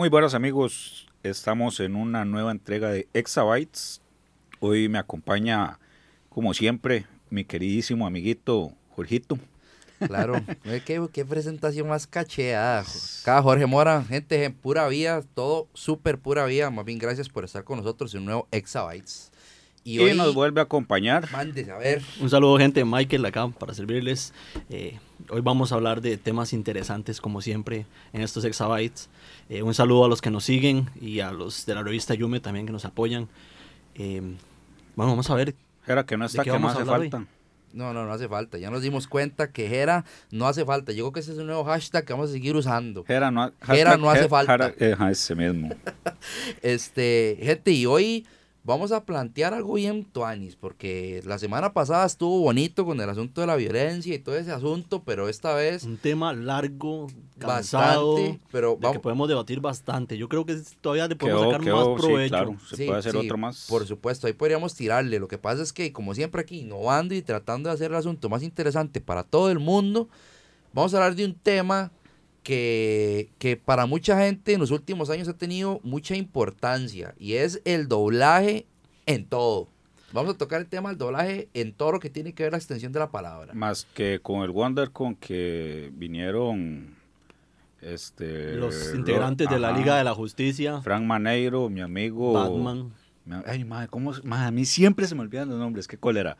Muy buenas amigos, estamos en una nueva entrega de Exabytes. Hoy me acompaña, como siempre, mi queridísimo amiguito Jorgito. Claro, ¿Qué, qué presentación más cacheada. Cada Jorge Mora, gente en pura vida, todo súper pura vida. Más bien, gracias por estar con nosotros en un nuevo Exabytes. Y, hoy nos vuelve a acompañar. Mándese, a ver. Un saludo, gente. Michael acá para servirles. Eh, hoy vamos a hablar de temas interesantes, como siempre, en estos Exabytes. Eh, un saludo a los que nos siguen y a los de la revista Yume también que nos apoyan. Eh, bueno, vamos a ver. Era que no está, que no hace falta. No, no, no hace falta. Ya nos dimos cuenta que Jera no hace falta. Yo creo que ese es un nuevo hashtag que vamos a seguir usando. Jera no, no hace falta. ese mismo. este, gente, y hoy vamos a plantear algo bien tuanis, porque la semana pasada estuvo bonito con el asunto de la violencia y todo ese asunto, pero esta vez... Un tema largo, cansado, bastante, pero vamos, que podemos debatir bastante. Yo creo que todavía le podemos sacar más provecho. Sí, claro, se puede hacer otro más. Por supuesto, ahí podríamos tirarle. Lo que pasa es que, como siempre aquí, innovando y tratando de hacer el asunto más interesante para todo el mundo, vamos a hablar de un tema que, que, para mucha gente en los últimos años ha tenido mucha importancia y es el doblaje en todo. Vamos a tocar el tema del doblaje en todo lo que tiene que ver la extensión de la palabra. Más que con el Wonder con que vinieron este los integrantes de la Liga de la Justicia. Frank Maneiro, mi amigo. Batman. Ay, madre, ¿cómo? a mí siempre se me olvidan los nombres, qué cólera.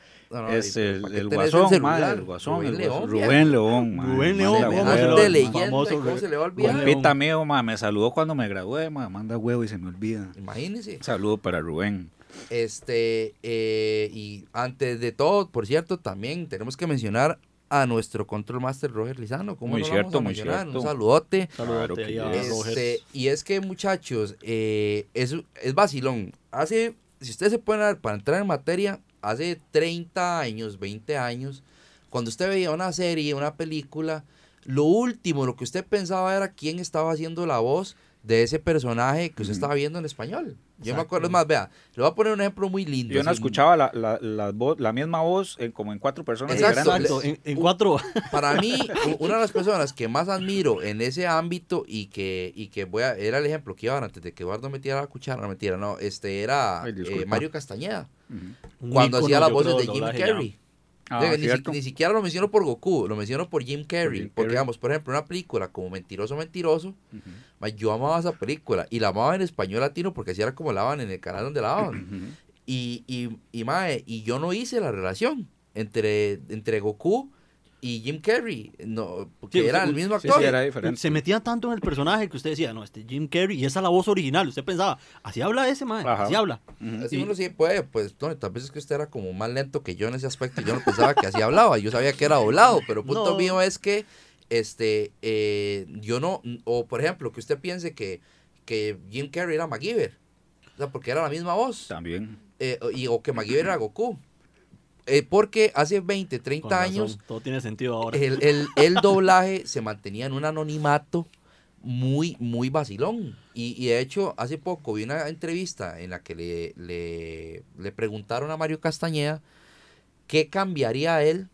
es el, el, guasón, madre, el guasón, Rubén León. Rubén León, Rubén León, ¿cómo se le va a olvidar? Pita mío, madre, me saludó cuando me gradué, madre, manda huevo y se me olvida. Imagínese. saludo para Rubén. Este, eh, y antes de todo, por cierto, también tenemos que mencionar a nuestro control master Roger Lizano. ¿Cómo muy no cierto, vamos a muy mencionar? cierto. Un saludote. Saludote este, y es que, muchachos, eh, es, es vacilón. Hace, si ustedes se pueden dar para entrar en materia, hace 30 años, 20 años, cuando usted veía una serie, una película, lo último, lo que usted pensaba era quién estaba haciendo la voz de ese personaje que usted estaba viendo en español. Yo me acuerdo, es más, vea, le voy a poner un ejemplo muy lindo. Yo no escuchaba la, la, la, voz, la misma voz en, como en cuatro personas Exacto, en, en, cuatro. Para mí, una de las personas que más admiro en ese ámbito y que, y que voy a, era el ejemplo que iba antes de que Eduardo metiera la cuchara, no mentira, no, este era eh, Mario Castañeda, cuando hacía las voces de Jim Carrey. Ah, ni, siquiera lo menciono por Goku, lo menciono por Jim Carrey. porque, digamos, por ejemplo, una película como Mentiroso, Mentiroso, yo amaba esa película y la amaba en español latino porque así era como la en el canal donde la daban. y, y, y, mae, y yo no hice la relación entre, entre Goku y Jim Carrey, no, porque era el mismo actor. Sí, era diferente. Se metía tanto en el personaje que usted decía, no, este Jim Carrey, y esa es la voz original. Usted pensaba, así habla ese man, así habla. Así uno sí puede, pues, no, tal vez es que usted era como más lento que yo en ese aspecto, yo no pensaba que así hablaba, yo sabía que era doblado, pero el punto mío es que, este, eh, yo no, o por ejemplo, que usted piense que, que Jim Carrey era MacGyver, o sea, porque era la misma voz. También. Eh, y, o que MacGyver era Goku. Eh, porque hace 20, 30 Con razón, años Todo tiene sentido ahora. el, el, el doblaje se mantenía en un anonimato muy, muy vacilón. Y, y, de hecho, hace poco vi una entrevista en la que le, le, le preguntaron a Mario Castañeda qué cambiaría él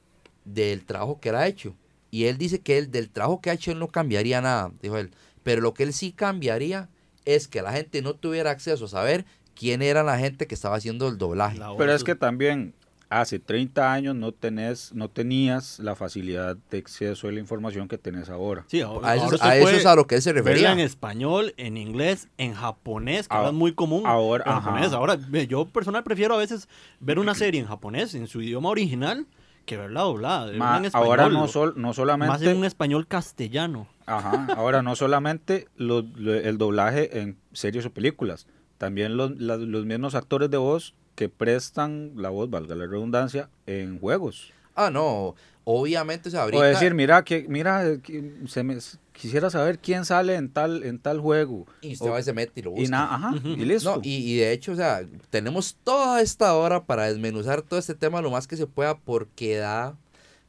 del trabajo que él ha hecho. Y él dice que él, del trabajo que ha hecho él no cambiaría nada, dijo él. Pero lo que él sí cambiaría es que la gente no tuviera acceso a saber quién era la gente que estaba haciendo el doblaje. Pero es que también hace 30 años no tenés, no tenías la facilidad de acceso a la información que tenés ahora. Sí, ahora, a eso, ahora a eso es a lo que él se refería. en español, en inglés, en japonés, que ahora, ahora es muy común. Ahora, en japonés. ahora, yo personal prefiero a veces ver una serie en japonés, en su idioma original, que verla doblada. Ma, en español, ahora no, sol, no solamente... Más en un español castellano. Ajá, ahora no solamente lo, lo, el doblaje en series o películas, también los, la, los mismos actores de voz que prestan la voz, valga la redundancia, en juegos. Ah, no, obviamente, sea, ahorita... O decir, mira, que, mira, se me, quisiera saber quién sale en tal, en tal juego. Y usted o, va y se mete y lo busca. Y, na, ajá, y listo. No, y, y, de hecho, o sea, tenemos toda esta hora para desmenuzar todo este tema lo más que se pueda porque da,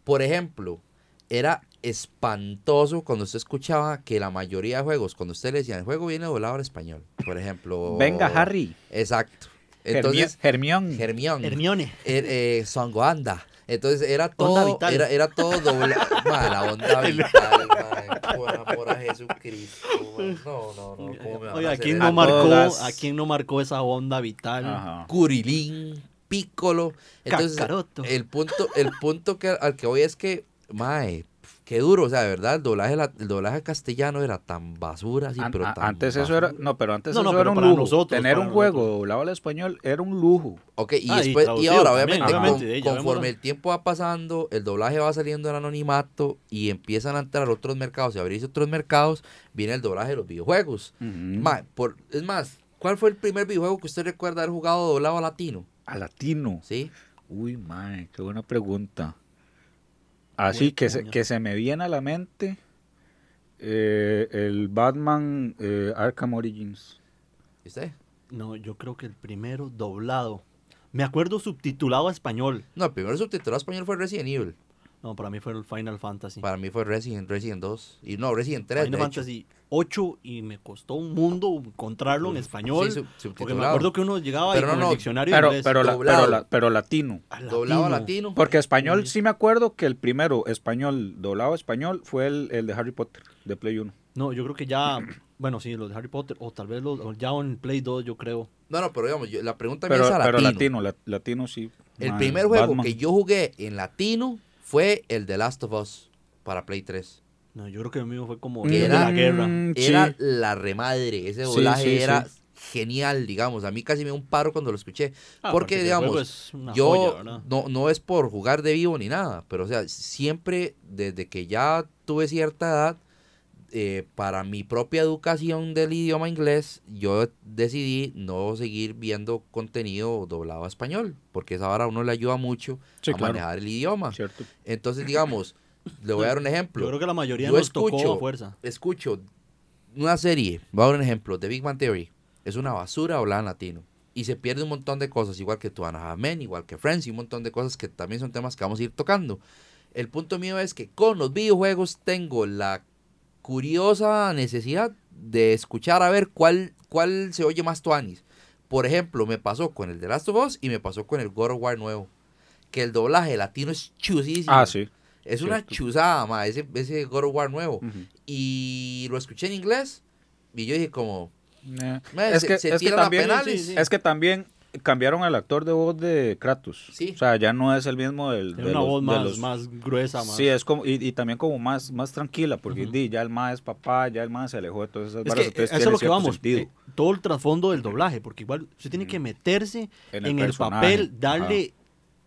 por ejemplo, era espantoso cuando usted escuchaba que la mayoría de juegos, cuando usted le decía, el juego viene doblado al español, por ejemplo... Venga, Harry. Exacto. Entonces, Hermión. Hermión. Hermione. Er, eh, Songoanda. Entonces era todo, era, era todo doble. la onda vital, por amor a Jesucristo. No, no, no. ¿cómo me Oye, ¿a quién, no marcó, ¿a quién no marcó esa onda vital? Curilín, Piccolo. Entonces, el punto, el punto que, al que voy es que, mae, qué duro, o sea, de verdad, el doblaje, el doblaje castellano era tan basura, así, pero tan Antes eso era, no, pero antes eso era un lujo. Nosotros, Tener un juego doblado al español era un lujo. Ok, y ah, después, y, ahora, obviamente, conforme el tiempo va pasando, el doblaje va saliendo del anonimato y empiezan a entrar otros mercados y abrirse otros mercados, viene el doblaje de los videojuegos. por, es más, ¿cuál fue el primer videojuego que usted recuerda haber jugado doblado a latino? A latino. Sí. Uy, mae, qué buena pregunta. Así que se, que se me viene a la mente eh, el Batman eh, Arkham Origins. ¿Viste? No, yo creo que el primero doblado. Me acuerdo subtitulado a español. No, el primero subtitulado a español fue Resident Evil. No, para mí fue el Final Fantasy. Para mí fue Resident, Resident 2. Y no, Resident 3. Final Fantasy 8 y me costó un mundo encontrarlo en español. Sí, porque me acuerdo que uno llegaba pero no, el diccionario pero, pero, pero, latino. Doblado latino. Porque español sí me acuerdo que el primero español, doblado español, fue el, el de Harry Potter, de Play 1. No, yo creo que ya, bueno, sí, los de Harry Potter, o tal vez los, ya en Play 2, yo creo. No, no, pero digamos, la pregunta pero, es a latino. Pero latino, latino sí. El primer juego que yo jugué en latino fue el de Last of Us para Play 3. No, yo creo que el mío fue como era, la guerra. Era la remadre. Ese doblaje era genial, digamos. A mí casi me dio un paro cuando lo escuché. Ah, porque, digamos, yo no, no es por jugar de vivo ni nada, pero o sea, siempre desde que ya tuve cierta edad, eh, para mi propia educación del idioma inglés, yo decidí no seguir viendo contenido doblado a español, porque esa ahora a uno le ayuda mucho a manejar el idioma. Entonces, digamos, le voy a dar un ejemplo. Yo creo que la mayoría no escucho, fuerza. Escucho una serie, voy a dar un ejemplo, The Big Bang Theory. Es una basura hablada en latino. Y se pierde un montón de cosas, igual que Tuana Men, igual que Friends, y un montón de cosas que también son temas que vamos a ir tocando. El punto mío es que con los videojuegos tengo la curiosa necesidad de escuchar a ver cuál, cuál se oye más tuanis. Por ejemplo, me pasó con el de Last of Us y me pasó con el God of War nuevo. Que el doblaje latino es chusísimo. Ah, sí. Es una chuzada, ma, ese, ese God of War nuevo. Y lo escuché en inglés y yo dije como... es, que, es, que también, es que también cambiaron al actor de voz de Kratos. Sí. O sea, ya no es el mismo del, de una voz más, más gruesa. Más. Sí, es como, y, también como más, más tranquila, porque ya el más es papá, ya el más se alejó de todas esas es eso es lo que vamos, eh, todo el trasfondo del doblaje, porque igual usted tiene que meterse en el, papel, darle,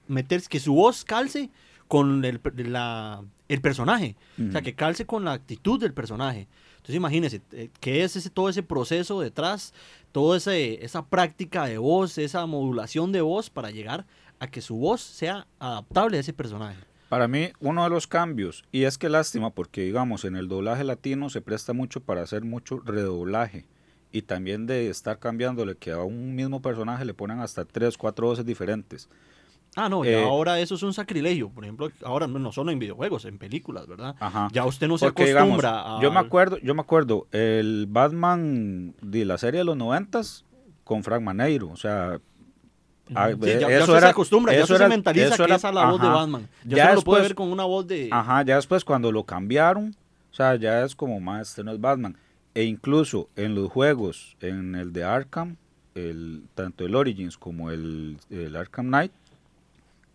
meterse, que su voz calce con el, la, el personaje, o sea, que calce con la actitud del personaje. Entonces imagínese, eh, ¿qué es ese, todo ese proceso detrás toda esa práctica de voz, esa modulación de voz para llegar a que su voz sea adaptable a ese personaje. Para mí, uno de los cambios, y es que lástima porque digamos en el doblaje latino se presta mucho para hacer mucho redoblaje y también de estar cambiándole que a un mismo personaje le ponen hasta tres, cuatro voces diferentes. Ah, no, y eh, ahora eso es un sacrilegio. Por ejemplo, ahora no solo en videojuegos, en películas, ¿verdad? Ya usted no se acostumbra a... Yo me acuerdo, yo me acuerdo, el Batman de la serie de los noventas con Frank Maneiro, o sea... ya, eso era, se acostumbra, ya se mentaliza que esa es la voz de Batman. Ya, ya se lo puede ver con una voz de... Ajá, ya después cuando lo cambiaron, o sea, ya es como más, este no es Batman. E incluso en los juegos, en el de Arkham, el, tanto el Origins como el, el Arkham Knight,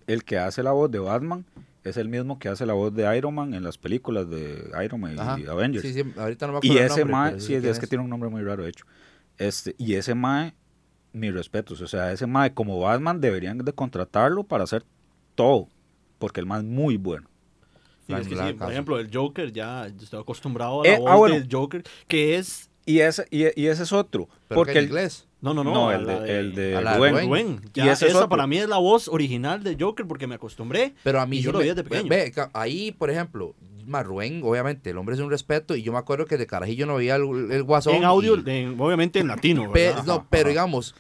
el que hace la voz de Batman es el mismo que hace la voz de Iron Man en las películas de Iron Man y Avengers. Sí, sí, ahorita no me acuerdo y ese mae, sí, es, que tiene un nombre muy raro, de hecho. Este, y ese mae, mis respetos, o sea, ese mae como Batman deberían de contratarlo para hacer todo, porque el mae es muy bueno. por ejemplo, el Joker ya estoy acostumbrado a la eh, ah, del Joker, que es... Y ese, y, ese es otro. porque el inglés. No, no, no. el, de, el de Rubén. Ya, y esa para mí es la voz original de Joker porque me acostumbré. Pero a mí yo lo vi desde pequeño. Ve, ahí, por ejemplo, Rubén, obviamente, el hombre es un respeto y yo me acuerdo que de carajillo no veía el, guasón. En audio, obviamente en latino. Pero, no, pero digamos,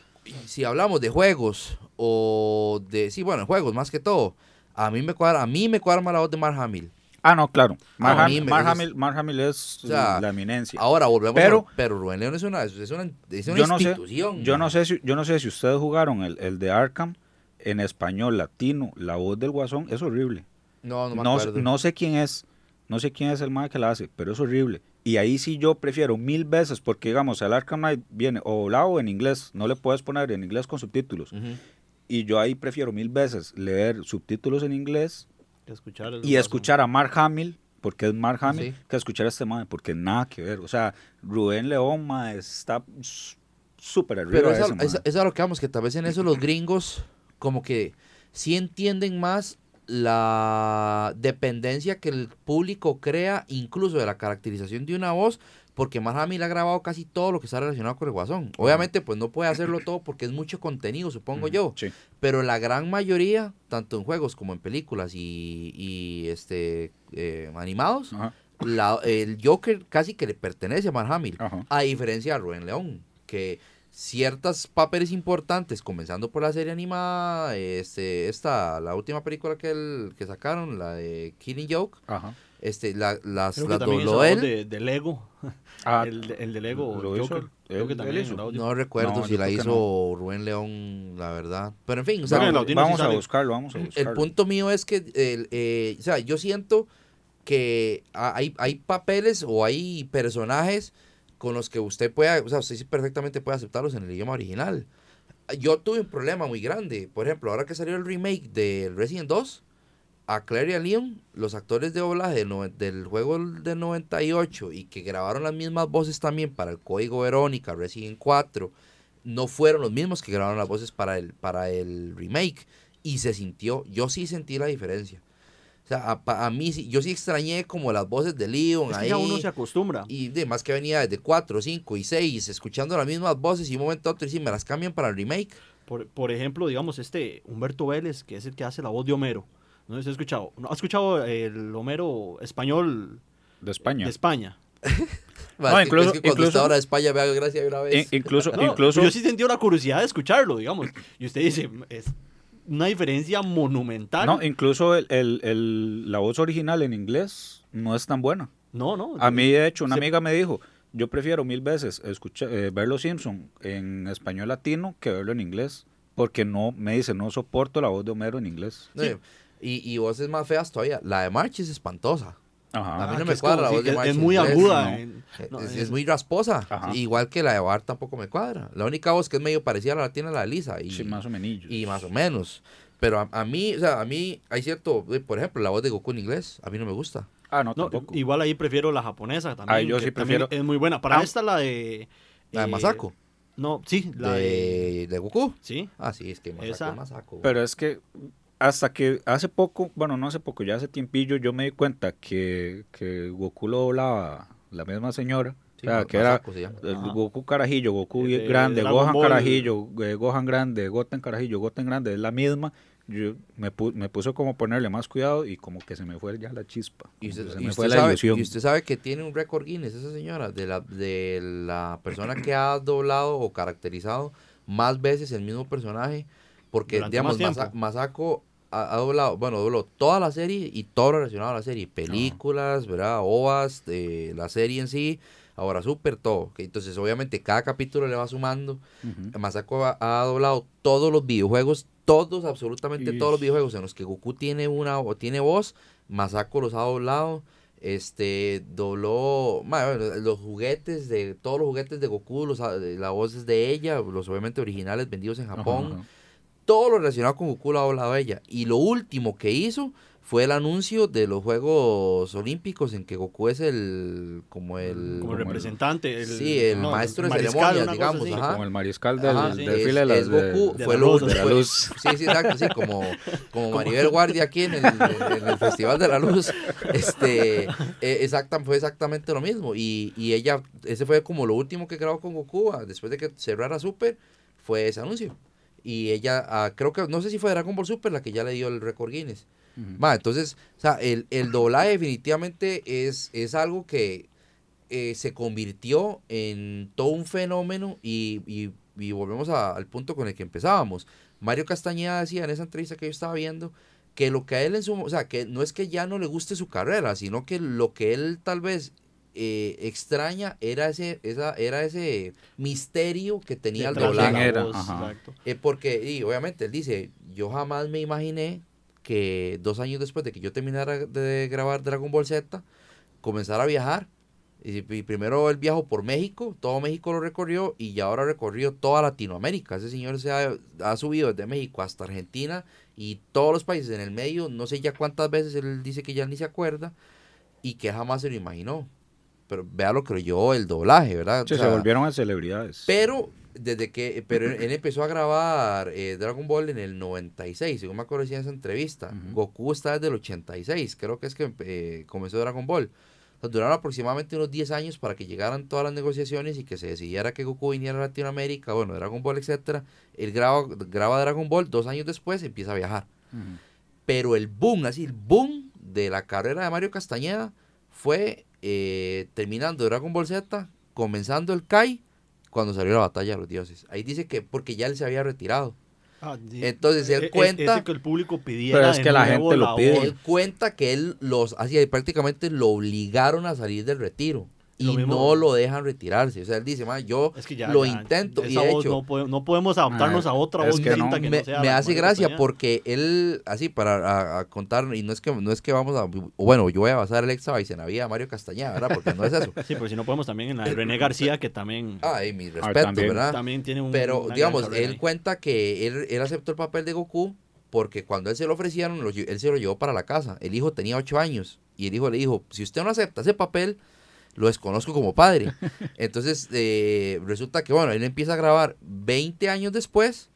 si hablamos de juegos o de, sí, bueno, juegos más que todo, a mí me cuadra, a mí me cuadra más la voz de Mark Hamill. Ah, no, claro. Mark, Hamill, es la eminencia. Ahora volvemos pero, pero Rubén León es una, es una, es una yo institución. No sé, yo, no sé si, yo no sé si ustedes jugaron el, el de Arkham, en español latino, la voz del Guasón es horrible. No, no me No, acuerdo. no sé quién es, no sé quién es el mae que la hace, pero es horrible. Y ahí sí yo prefiero mil veces, porque digamos, el Arkham Knight viene o doblado o en inglés, no le puedes poner en inglés con subtítulos. Y yo ahí prefiero mil veces leer subtítulos en inglés Escuchar y escuchar a Mark Hamill, porque es Mark Hamill, Sí. que escuchar a este mae, porque nada que ver. O sea, Rubén León, está súper arriba Pero de es a, ese, mae. es, es a lo que vamos, que tal vez en eso los gringos como que sí entienden más la dependencia que el público crea incluso de la caracterización de una voz, porque Mark Hamill ha grabado casi todo lo que está relacionado con el Guasón. Obviamente pues no puede hacerlo todo porque es mucho contenido, supongo yo, Sí. pero la gran mayoría, tanto en juegos como en películas y, y, este eh, animados, la- el Joker casi que le pertenece a ajá. A diferencia de Rubén León, que ciertos papeles importantes, comenzando por la serie animada, este, esta, la última película que, el, que sacaron, la de Killing Joke, Ajá. Este, la, las, Creo las dobló él. de, de Lego. Ah, el, de- el de Lego. ¿lo Joker. hizo? Creo. No recuerdo No, si la hizo Rubén León, la verdad. Pero en fin, o sea, vamos a buscarlo, vamos a buscarlo. el punto mío es que, el, eh, o sea, yo siento que ha- hay, hay papeles o hay personajes con los que usted puede, o sea, usted sí perfectamente puede aceptarlos en el idioma original. Yo tuve un problema muy grande. Por ejemplo, ahora que salió el remake del Resident 2, a Claire y a Leon, los actores de doblaje del, del juego del 98 y que grabaron las mismas voces también para el Código Verónica, Resident 4, no fueron los mismos que grabaron las voces para el, para el remake. Y se sintió, yo sí sentí la diferencia. O sea, a, a mí sí, yo sí extrañé como las voces de Leon Es que ahí. ya uno se acostumbra. Y demás que venía desde 4, 5 y 6, escuchando las mismas voces y un momento a otro y sí, me las cambian para el remake. Por, por ejemplo, digamos, este Humberto Vélez, que es el que hace la voz de Homero. No sé si has escuchado. ¿No? ¿Has escuchado el Homero español De España. de España? No, incluso- es que cuando incluso- está ahora de España me hago gracia de una vez. In- incluso, No, incluso, Yo sí sentí una curiosidad de escucharlo, digamos. Y usted dice, es una diferencia monumental. no, incluso el, el- el- la voz original en inglés no es tan buena. no, no. A mí, de hecho, una Se- amiga me dijo, yo prefiero mil veces escuchar, eh, ver Los Simpson en español latino que verlo en inglés, porque no, me dice, no soporto la voz de Homero en inglés. No, y, y voces más feas todavía. La de March es espantosa. Ajá. A mí Ah, no que me es como- cuadra la sí, voz de es- March Es en muy aguda. no. en- no, es, es- es muy rasposa. Ajá. Igual que la de Bart tampoco me cuadra. La única voz que es medio parecida a la tiene la de Lisa. Y, Sí, más o menos. y más o menos. Pero a, a mí, o sea, a mí hay cierto, eh, por ejemplo, la voz de Goku en inglés, a mí no me gusta. Ah, no, no, tampoco. igual ahí prefiero la japonesa también. Ah, yo sí prefiero- Es muy buena. Para Ah. esta, la de. La de eh, Masako, No, sí, la de. de, de Goku. Sí. Ah, sí, es que Masako Esa. es Masako. Pero es que hasta que hace poco, bueno, no hace poco, ya hace tiempillo, yo me di cuenta que, que Goku lo doblaba la misma señora. Sí, o sea, que era se. Goku carajillo, Goku El grande, Gohan Ball. carajillo, eh, Gohan grande, Goten carajillo, Goten grande, es la misma. Yo me, pu- me puse como ponerle más cuidado y como que se me fue ya la chispa. Y usted, se y me usted fue la sabe, ilusión. y usted sabe que tiene un récord Guinness esa señora, de la, de la persona que ha doblado o caracterizado más veces el mismo personaje, porque Durante digamos, Masa-. Masako ha, ha doblado, bueno, dobló toda la serie y todo lo relacionado a la serie, películas, ¿verdad? OVAs, de la serie en sí, ahora súper todo. Entonces, obviamente, cada capítulo le va sumando. Masako ha, ha doblado todos los videojuegos, todos, absolutamente Ish. todos los videojuegos en los que Goku tiene una o tiene voz, Masako los ha doblado. Este dobló bueno, los juguetes de todos los juguetes de Goku, los, la voz es de ella, los obviamente originales vendidos en Ajá, Japón. ajá. Todo lo relacionado con Goku lo ha doblado ella. Y lo último que hizo fue el anuncio de los Juegos Olímpicos en que Goku es el como el Como el representante. el- Sí, el no, maestro de mariscal, ceremonias, digamos, ajá. Como el mariscal del, Ajá, del es- file de, las- es Goku, de fue la luz, de la fue- luz. Sí, sí, exacto, sí, como, como Maribel Guardia aquí en el, en el Festival de la Luz. Este, eh, exacta, fue exactamente lo mismo. Y, y ella, ese fue como lo último que grabó con Goku, después de que cerrara Super, fue ese anuncio. Y ella, ah, creo que, no sé si fue Dragon Ball Super la que ya le dio el récord Guinness. Ma, entonces, o sea, el, el doblaje definitivamente es, es algo que eh, se convirtió en todo un fenómeno y, y- y volvemos a- al punto con el que empezábamos. Mario Castañeda decía en esa entrevista que yo estaba viendo que lo que a él en su, o sea, que no es que ya no le guste su carrera, sino que lo que él tal vez eh, extraña era ese, esa, era ese misterio que tenía el doblaje. Eh, porque, y obviamente, él dice, yo jamás me imaginé que dos años después de que yo terminara de grabar Dragon Ball Z, comenzara a viajar. Y, primero él viajó por México, todo México lo recorrió y ya ahora recorrió toda Latinoamérica. Ese señor se ha, ha, subido desde México hasta Argentina y todos los países en el medio, no sé ya cuántas veces él dice que ya ni se acuerda y que jamás se lo imaginó. Pero vea lo que yo el doblaje, ¿verdad? se volvieron a celebridades. Pero desde que, pero él, empezó a grabar eh, Dragon Ball en el 96, según me acuerdo en esa entrevista. Goku está desde el 86, creo que es que eh, comenzó Dragon Ball. duraron aproximadamente unos 10 años para que llegaran todas las negociaciones y que se decidiera que Goku viniera a Latinoamérica, bueno, Dragon Ball, etcétera. Él graba, graba Dragon Ball, dos años después empieza a viajar. Pero el boom, así, el boom de la carrera de Mario Castañeda fue eh, terminando Dragon Ball Z, comenzando el Kai cuando salió la batalla de los dioses. Ahí dice que porque ya él se había retirado. Ah, Entonces él e, e, cuenta que el público pidiera es que la gente lo pide. Él cuenta que él los hacía prácticamente lo obligaron a salir del retiro y no lo dejan retirarse. O sea, él dice, yo lo intento. Y de hecho, no, podemos adaptarnos a otra voz que, no, que me, me hace gracia porque él, así para contar, y no es que no es que vamos a, bueno, yo voy a basar el extra en la vida de Mario Castañeda, ¿verdad? Porque no es eso. sí, pero si no podemos también en la de René García, que también. Ay, mi ah, respeto, ¿verdad? También tiene un. Pero, digamos, él cuenta que él, él aceptó el papel de Goku porque cuando él se lo ofrecieron, él se lo llevó para la casa. El hijo tenía ocho años y el hijo le dijo: Si usted no acepta ese papel lo desconozco como padre. Entonces, eh, resulta que, bueno, él empieza a grabar 20 años después,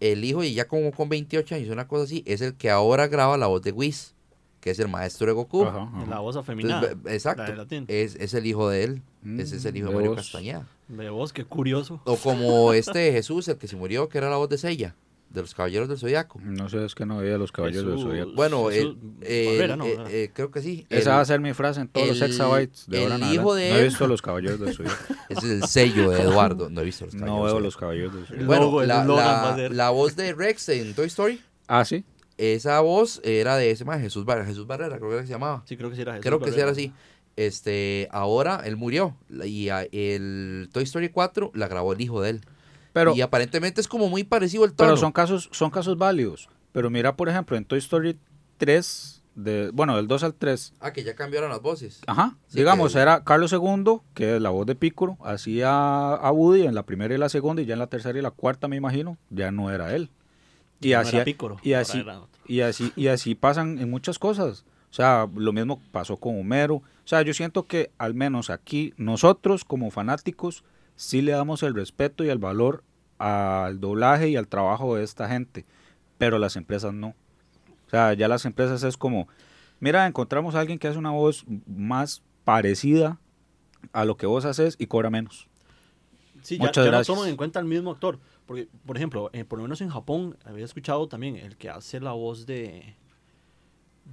el hijo, y ya como con 28 años, una cosa así, es el que ahora graba la voz de Whis, que es el maestro de Goku. La voz afeminada. exacto. Es, es, el hijo de él. ese es el hijo de, Mario Castañeda. De voz, qué curioso. O como este Jesús, el que se murió, que era la voz de Sella de los Caballeros del Zodiaco. No sé, es que no veía los Caballeros del Zodiaco. Bueno, eh, eh, creo que sí. Esa va a ser mi frase en todos los exabytes de ahora hijo de No he visto los Caballeros del Zodiaco. Ese es el sello de Eduardo. No he visto los Caballeros. No veo los Caballeros del Zodiaco. Bueno, la, la, voz de Rex en Toy Story. Ah, sí. Esa voz era de ese más Jesús Barrera. Jesús Barrera, creo que se llamaba. Sí, creo que sí era Jesús Creo que sí era así. Este, ahora él murió. Y el Toy Story 4 la grabó el hijo de él y aparentemente es como muy parecido el tono. Pero son casos, son casos válidos. Pero mira, por ejemplo, en Toy Story 3, de, bueno, del 2 al 3. Ah, que ya cambiaron las voces. Ajá. digamos, era Carlos II, que es la voz de Piccolo, hacía a Woody en la primera y la segunda, y ya en la tercera y la cuarta, me imagino, ya no era él. Y así, y así, y así, y así pasan en muchas cosas. O sea, lo mismo pasó con Homero. O sea, yo siento que al menos aquí nosotros como fanáticos sí le damos el respeto y el valor al doblaje y al trabajo de esta gente, pero las empresas no. O sea, ya las empresas es como, mira, encontramos a alguien que hace una voz más parecida a lo que vos haces y cobra menos. Sí, Muchas ya, gracias. no toman en cuenta el mismo actor. Porque, por ejemplo, eh, por lo menos en Japón, había escuchado también el que hace la voz de,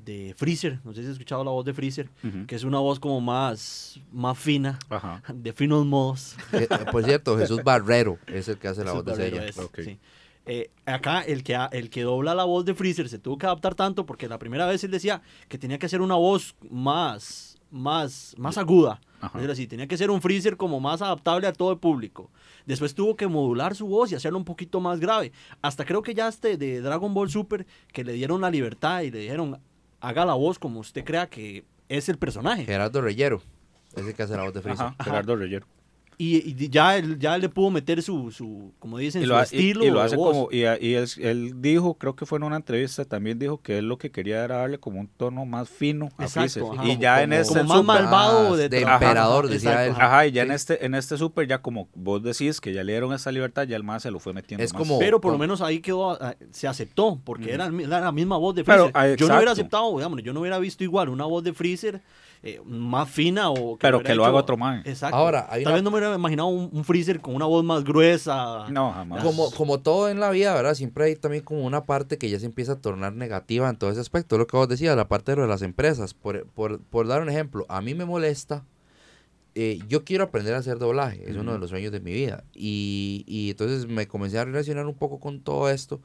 de Freezer, no sé si has escuchado la voz de Freezer, que es una voz como más, más fina, de finos modos. Eh, eh, por cierto, Jesús Barrero es el que hace la voz de ella. Eh, acá el que, el que dobla la voz de Freezer se tuvo que adaptar tanto porque la primera vez él decía que tenía que hacer una voz más, más, más aguda. Es decir, tenía que ser un Freezer como más adaptable a todo el público. Después tuvo que modular su voz y hacerlo un poquito más grave. Hasta creo que ya este de Dragon Ball Super, que le dieron la libertad y le dijeron, haga la voz como usted crea que es el personaje. Gerardo Reyero es el que hace la voz de Freezer. Gerardo Reyero. Y, ya, él, ya le pudo meter su, su como dicen, su estilo. Y, lo hace como, y, él, dijo, creo que fue en una entrevista, también dijo que él lo que quería era darle como un tono más fino a Freezer. y ya en este como más malvado de, emperador, decía él. Ajá, y ya en este en este super, ya como vos decís que ya le dieron esa libertad, ya el más se lo fue metiendo es Como, Pero por lo menos ahí quedó, ah, se aceptó, porque era, la misma voz de Freezer. Ah, yo no hubiera aceptado, digamos, yo no hubiera visto igual una voz de Freezer eh, más fina o... Que Pero que lo haga otro man. Exacto. Ahora, Tal vez no me hubiera imaginado un, freezer con una voz más gruesa. No, jamás. Como, como todo en la vida, ¿verdad? Siempre hay también como una parte que ya se empieza a tornar negativa en todo ese aspecto. Lo que vos decías, la parte de las empresas. Por, por, por dar un ejemplo, a mí me molesta eh, yo quiero aprender a hacer doblaje, es uno de los sueños de mi vida. Y, y, entonces me comencé a relacionar un poco con todo esto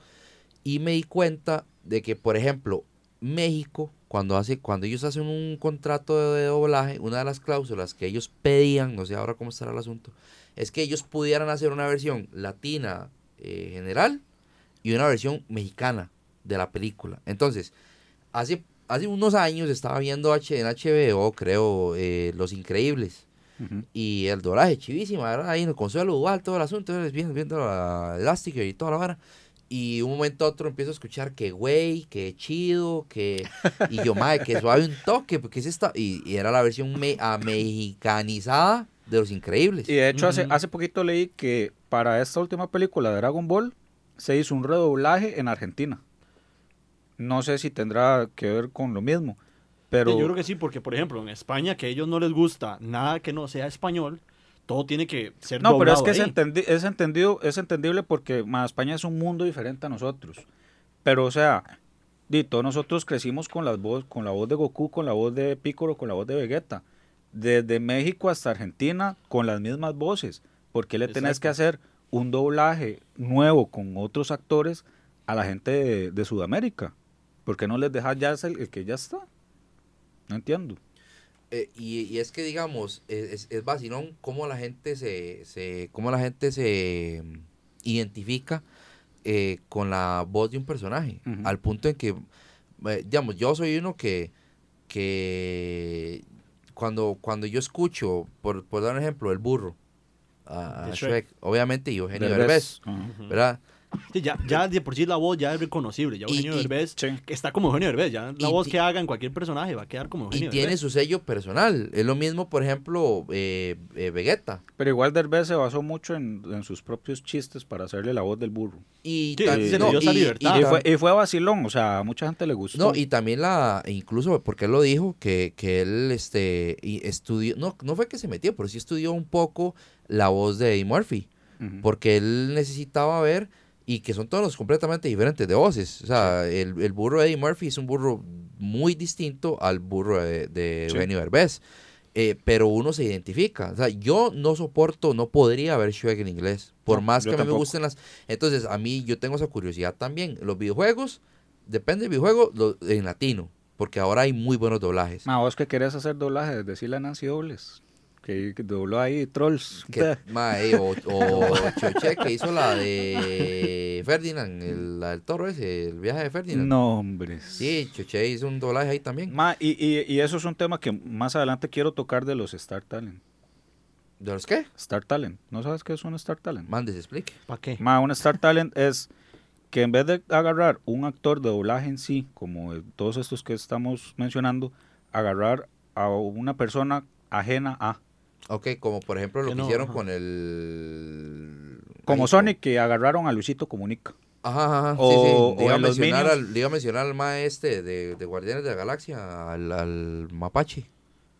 y me di cuenta de que, por ejemplo, México cuando, hace, cuando ellos hacen un contrato de, doblaje, una de las cláusulas que ellos pedían, no sé ahora cómo estará el asunto, es que ellos pudieran hacer una versión latina eh, general y una versión mexicana de la película. Entonces, hace, hace unos años estaba viendo H, en HBO, creo, eh, Los Increíbles. Y el doblaje chivísima, ¿verdad? Ahí en el Consuelo Duval, todo el asunto, viendo, viendo la elástica y toda la vara. Y un momento a otro empiezo a escuchar que güey, que chido, que. Y yo, madre, que suave un toque, porque es esta. Y, era la versión me, mexicanizada de Los Increíbles. Y de hecho, hace, hace poquito leí que para esta última película de Dragon Ball se hizo un redoblaje en Argentina. No sé si tendrá que ver con lo mismo. Pero... yo creo que sí, porque por ejemplo en España que a ellos no les gusta nada que no sea español, todo tiene que ser No, pero es que es, es, entendido, es entendible porque España es un mundo diferente a nosotros. Pero, o sea, todos nosotros crecimos con, las voz, con la voz de Goku, con la voz de Piccolo, con la voz de Vegeta. Desde México hasta Argentina, con las mismas voces. ¿Por qué le tenés que hacer un doblaje nuevo con otros actores a la gente de, Sudamérica? ¿Por qué no les dejas ya el, el que ya está? No entiendo. Eh, y, es que digamos, es, es vacilón cómo la gente se, se cómo la gente se mm, identifica eh, con la voz de un personaje. Al punto en que, eh, digamos, yo soy uno que, que cuando, cuando yo escucho, por, por dar un ejemplo, el burro, a, Shrek. obviamente, y Eugenio Derbez, ¿verdad? ya, ya de por sí la voz ya es reconocible. Ya Eugenio Derbez está como Eugenio Derbez. Ya la voz que haga en cualquier personaje va a quedar como Eugenio Y tiene su sello personal. Es lo mismo, por ejemplo, eh, eh, Vegeta. Pero igual Derbez se basó mucho en, en, sus propios chistes para hacerle la voz del burro. Y, y, fue, vacilón. O sea, a mucha gente le gustó. No, y también la, incluso porque él lo dijo, que, que él este, estudió, no, no fue que se metió, pero sí estudió un poco la voz de Eddie Murphy. Porque él necesitaba ver y que son todos completamente diferentes de voces. O sea, el, el, burro de Eddie Murphy es un burro muy distinto al burro de, de Benny Berbés. Eh, pero uno se identifica. O sea, yo no soporto, no podría ver Shrek en inglés. Por más que a mí me gusten las. Entonces, a mí yo tengo esa curiosidad también. Los videojuegos, depende del videojuego, en latino. Porque ahora hay muy buenos doblajes. Ma, vos que querés hacer doblajes, decirle a Nancy Dobles que, dobló ahí Trolls. o, Choche que hizo la de Ferdinand, el, la del toro ese, el viaje de Ferdinand. No, hombre. Sí, Choche hizo un doblaje ahí también. Ma, y, y, y, eso es un tema que más adelante quiero tocar de los Star Talent. ¿De los qué? Star Talent. ¿No sabes qué es un Star Talent? Mandes, explique. ¿Para qué? Ma, un Star Talent es que en vez de agarrar un actor de doblaje en sí, como todos estos que estamos mencionando, agarrar a una persona ajena a Ok, como por ejemplo lo que, hicieron con el... Como Sonic, que agarraron a Luisito Comunica. Ajá, ajá, o, sí, sí. a mencionar al, a mencionar al maestro de, de, Guardianes de la Galaxia, al, Mapache.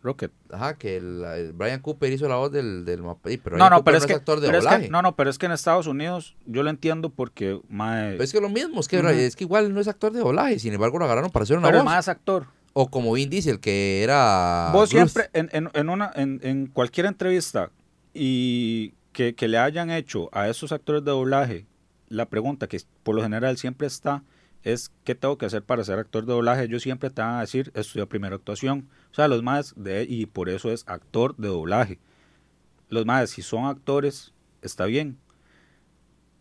Rocket. Ajá, que el, Brian Cooper hizo la voz del, del Mapache, pero no, no, pero es, que, actor de doblaje. no, no, pero es que en Estados Unidos yo lo entiendo porque... Mae... Pero es que lo mismo, es que, es que igual no es actor de doblaje, sin embargo lo agarraron para hacer una pero voz. Pero más actor. O como Vin Diesel, que era. Vos siempre, en, en, en, una, en, en cualquier entrevista y que, que, le hayan hecho a esos actores de doblaje, la pregunta que por lo general siempre está es: ¿qué tengo que hacer para ser actor de doblaje? Ellos siempre te van a decir: estudia primera actuación. O sea, los más, de, y por eso es actor de doblaje. Los más, si son actores, está bien.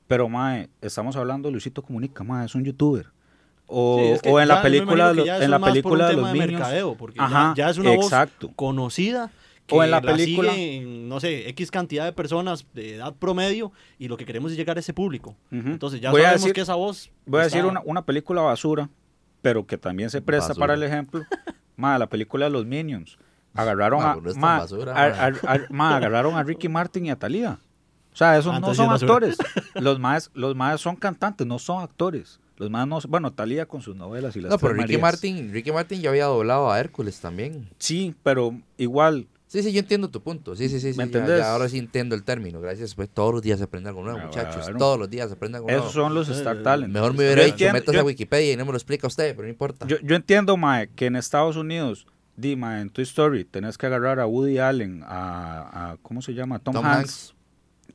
Pero, mae, estamos hablando Luisito Comunica, mae, es un youtuber o, o en la película en la película de los niños. mercadeo, porque ya, es una exacto. voz conocida que o en la película no sé x cantidad de personas de edad promedio y lo que queremos es llegar a ese público. Entonces ya sabemos que esa voz voy a decir una, una, película basura pero que también se presta para el ejemplo. Más la película de los Minions. Agarraron a, ma, agarraron a Ricky Martin y a Thalía. O sea esos no son actores. Los más los más son cantantes no son actores los más bueno, Talía con sus novelas y las No, pero Ricky Martin, Ricky Martin ya había doblado a Hércules también. Sí, pero igual. Sí, sí, yo entiendo tu punto. Sí, sí, sí. ¿Me sí ahora sí entiendo el término. Gracias. Pues todos los días se aprende algo nuevo, ah, muchachos. Todos los días se aprende algo nuevo. Esos son los Star Talent. Mejor me hubiera dicho, métase a Wikipedia y no me lo explica usted, pero no importa. Yo, yo entiendo, Mae, que en Estados Unidos, di, Mae, en tu Story, tenés que agarrar a Woody Allen, a, a ¿cómo se llama? Tom, Tom Hanks. Hanks.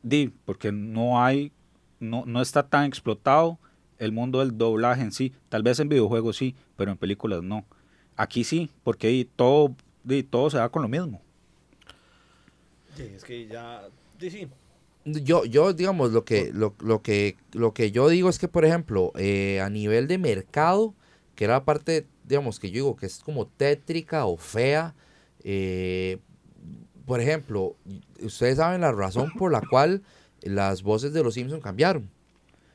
Di, porque no hay, no, no está tan explotado el mundo del doblaje en sí. Tal vez en videojuegos sí, pero en películas no. Aquí sí, porque ahí todo, todo se da con lo mismo. Sí, es que ya, sí, Yo, yo digamos, lo que, lo, lo que, lo que yo digo es que, por ejemplo, eh, a nivel de mercado, que era la parte, digamos, que yo digo que es como tétrica o fea, eh, por ejemplo, ustedes saben la razón por la cual las voces de los Simpsons cambiaron.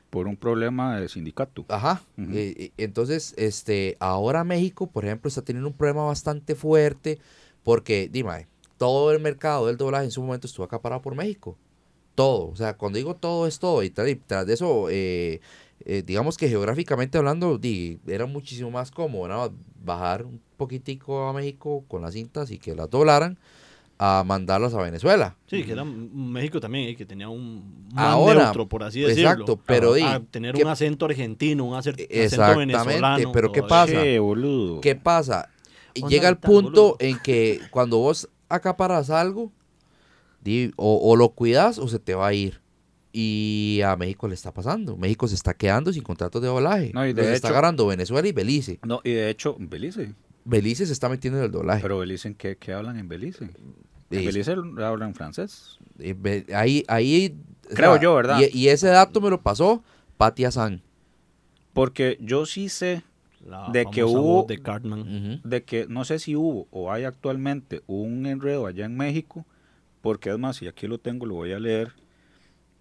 Por un problema de sindicato. Ajá. Eh, entonces, este, ahora México, por ejemplo, está teniendo un problema bastante fuerte porque, dime, todo el mercado del doblaje en su momento estuvo acaparado por México. Todo. O sea, cuando digo todo es todo. Y, tras de eso, eh, eh, digamos que geográficamente hablando, di, era muchísimo más cómodo bajar un poquitico a México con las cintas y que las doblaran a mandarlas a Venezuela. Sí, que era México también, eh, que tenía un más Ahora, neutro, por así decirlo. Exacto, pero a, tener un acento argentino, un acento, venezolano. pero ¿qué pasa? ¿Qué pasa? Llega el punto en que cuando vos acaparas algo, o, lo cuidas o se te va a ir. Y a México le está pasando. México se está quedando sin contratos de doblaje. No, y de hecho, está agarrando Venezuela y Belice. No, y de hecho, Belice. Belice se está metiendo en el doblaje. Pero Belice, ¿qué, qué hablan en Belice? Belice hablan francés. Ahí, ahí. Creo yo, ¿verdad? Y, ese dato me lo pasó Patia San. Porque yo sí sé de que hubo. De Cartman. De que no sé si hubo o hay actualmente un enredo allá en México. Porque es más, y aquí lo tengo, lo voy a leer.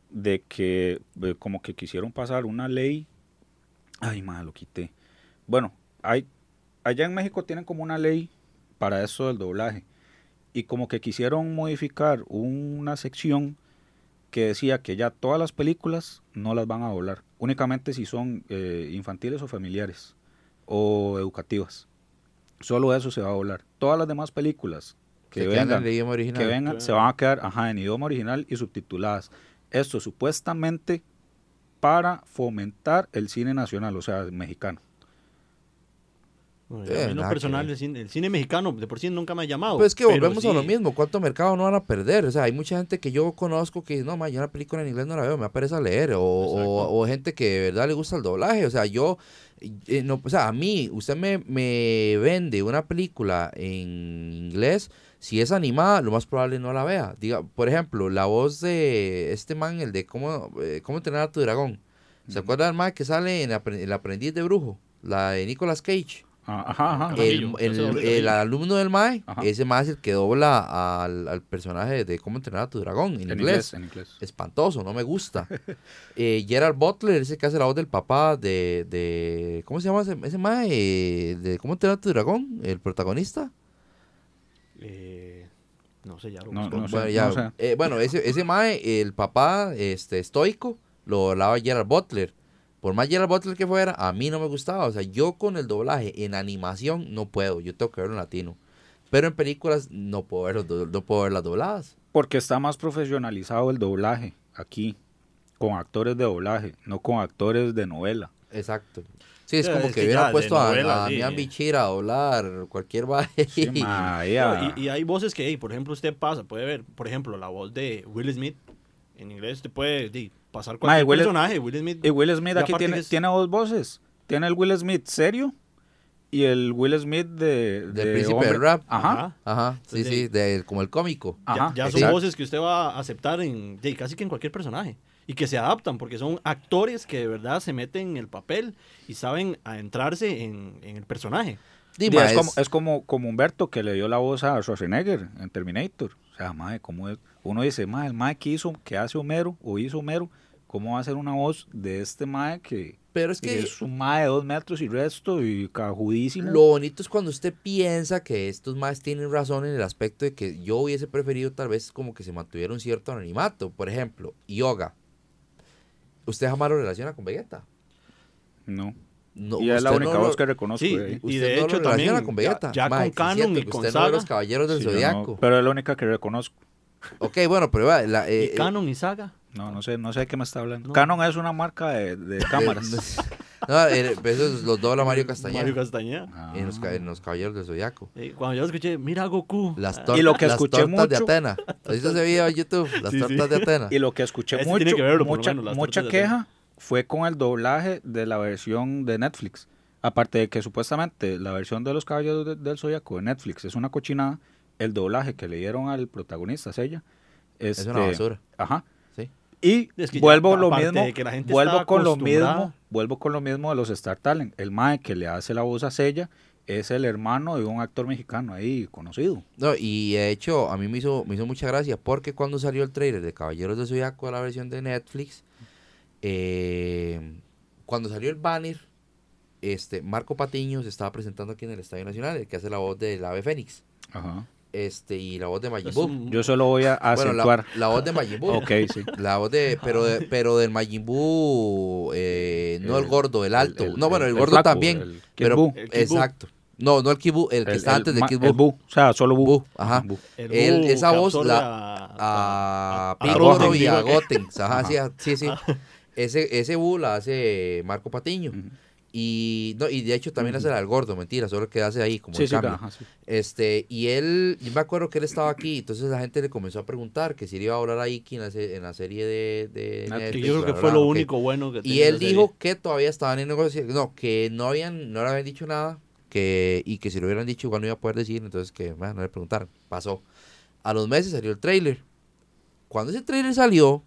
De que eh, como que quisieron pasar una ley. Ay, madre, lo quité. Bueno, hay allá en México tienen como una ley para eso del doblaje. Y como que quisieron modificar una sección que decía que ya todas las películas no las van a doblar. Únicamente si son eh, infantiles o familiares o educativas. Solo eso se va a doblar. Todas las demás películas que, vengan, que vengan se van a quedar ajá, en idioma original y subtituladas. Esto supuestamente para fomentar el cine nacional, o sea, mexicano. No, eh, personal, el cine, mexicano de por sí nunca me ha llamado. Pues es que volvemos a lo mismo. ¿Cuánto mercado no van a perder? O sea, hay mucha gente que yo conozco que no, ma, yo una película en inglés no la veo, me aparece a leer. O, o, gente que de verdad le gusta el doblaje. O sea, yo, eh, no, o sea, a mí, usted me, me vende una película en inglés. Si es animada, lo más probable no la vea. Diga, por ejemplo, la voz de este man, el de cómo, eh, cómo entrenar a tu dragón. ¿Se acuerda del man que sale en El aprendiz de brujo? La de Nicolas Cage. Ajá, El, el, alumno del MAE, ese MAE es el que dobla al, al personaje de cómo entrenar a tu dragón en, inglés. Espantoso, no me gusta. eh, Gerald Butler, ese que hace la voz del papá de. de ¿Cómo se llama ese, ese MAE? De cómo entrenar a tu dragón, el protagonista. Eh, no sé, ya lo no, bueno, eh, bueno, ese, ese MAE, el papá este, estoico, lo hablaba Gerald Butler por más Gerald Butler que fuera, a mí no me gustaba. O sea, yo con el doblaje en animación no puedo. Yo tengo que verlo en latino. Pero en películas no puedo ver, no puedo ver las dobladas. Porque está más profesionalizado el doblaje aquí, con actores de doblaje, no con actores de novela. Exacto. Sí, es como que, hubiera puesto a, a Mian Bichira a doblar cualquier baje. y, hay voces que, por ejemplo, usted pasa, puede ver, por ejemplo, la voz de Will Smith en inglés, usted puede pasar cualquier personaje. Will Smith. Y Will Smith aquí tiene, tiene dos voces. Tiene el Will Smith serio y el Will Smith de... de príncipe del rap. Ajá. Ajá. Sí, sí, de, como el cómico. Ya, son voces que usted va a aceptar en casi que en cualquier personaje. Y que se adaptan, porque son actores que de verdad se meten en el papel y saben adentrarse en, en el personaje. es, como, es como, como Humberto que le dio la voz a Schwarzenegger en Terminator. Sea, madre, ¿cómo es? uno dice, mae, el mae que hizo, que hace Homero o hizo Homero, ¿cómo va a ser una voz de este mae que, Pero es, que es un mae de dos metros y resto y cajudísimo? Lo bonito es cuando usted piensa que estos maes tienen razón en el aspecto de que yo hubiese preferido tal vez como que se mantuviera un cierto anonimato. Por ejemplo, Yoga. ¿Usted jamás lo relaciona con Vegeta? No. Y es la única voz que reconozco. Sí, y de hecho también con Vegeta. ya con Canon y con Saga. los Caballeros del Zodiaco. pero es la única que reconozco. Ok, bueno, pero la, eh, ¿Y Canon y Saga? No, no sé, no sé de qué me está hablando. Canon es una marca de, de cámaras. no, eh, esos los dobla Mario Castañeda. Mario Castañeda. Ah. En, los, en, los, Caballeros del Zodiaco. cuando yo escuché, mira Goku. Las y lo que escuché las tortas de Atena. ¿Has visto ese video en YouTube? Las tortas de Atena. Y lo que escuché mucho, mucha, mucha queja fue con el doblaje de la versión de Netflix. Aparte de que supuestamente la versión de los Caballeros del Zodiaco de Netflix es una cochinada el doblaje que le dieron al protagonista, es ella. es una este, basura. Ajá. Sí. Y Es que ya, vuelvo lo mismo, de que la gente vuelvo con lo mismo, vuelvo con lo mismo de los Star Talent. El mae que le hace la voz a Sella es el hermano de un actor mexicano ahí conocido. No, y de hecho, a mí me hizo, me hizo mucha gracia porque cuando salió el trailer de Caballeros de Zodiaco, la versión de Netflix, eh, cuando salió el banner, este, Marco Patiño se estaba presentando aquí en el Estadio Nacional, el que hace la voz del Ave Fénix, Ajá. este, y la voz de Majin Buu. Yo solo voy a Bueno, acentuar. la, la voz de Majin Buu. ok, sí. La voz de, pero, de- pero del Majin Buu, eh, no el, gordo, el alto. el- no, bueno, el, el gordo flaco, también. pero, exacto. No, no el Kid Buu, el que El- está el antes del ma- Kid el Buu. Bu, O sea, solo Bu. Bu, ajá. Bu. el él- esa voz la- a, a, y a Gotenks. Ajá, sí, Ajá. sí, sí. Ese, ese Bu la hace Marco Patiño. Y, no, y de hecho también hace la del gordo, mentira, solo que hace ahí como Sí, el sí, cambio. ajá, sí. Este, y él, yo me acuerdo que él estaba aquí, entonces la gente le comenzó a preguntar que si le iba a hablar a Iki en la, en la serie de, de Ah, Netflix, yo creo que bla, fue bla, lo único bueno que Y tenía él la serie. dijo que todavía estaban en negociación, no, que no habían, no le habían dicho nada, que, y que si lo hubieran dicho igual no iba a poder decir, entonces que no le preguntaron. Pasó. A los meses salió el trailer. Cuando ese trailer salió,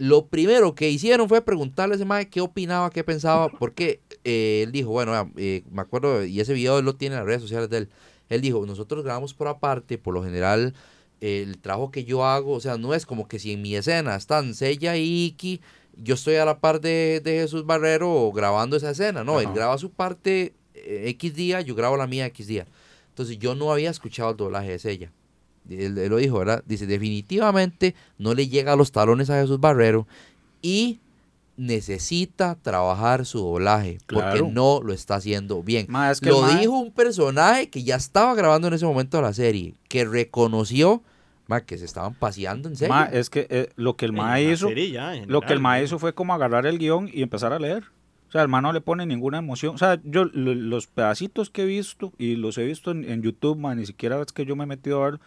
lo primero que hicieron fue preguntarle a ese mae qué opinaba, qué pensaba, porque eh, él dijo, bueno, eh, me acuerdo, y ese video él lo tiene en las redes sociales de él. Él dijo, nosotros grabamos por aparte, por lo general, eh, el trabajo que yo hago, o sea, no es como que si en mi escena están Sella y Iki, yo estoy a la par de, de Jesús Barrero grabando esa escena, no, él graba su parte eh, X día, yo grabo la mía X día. Entonces yo no había escuchado el doblaje de Sella. Él, él lo dijo, ¿verdad? Dice, definitivamente no le llega a los talones a Jesús Barrero y necesita trabajar su doblaje porque no lo está haciendo bien. Ma, es que Lo dijo un personaje que ya estaba grabando en ese momento de la serie, que reconoció ma, que se estaban paseando en serio. Ma, es que eh, lo que el la hizo, serie ya, en lo que el hizo fue como agarrar el guion y empezar a leer. O sea, el mae no le pone ninguna emoción. O sea, yo lo- los pedacitos que he visto y los he visto en, en YouTube, ma, ni siquiera es que yo me he metido a ver,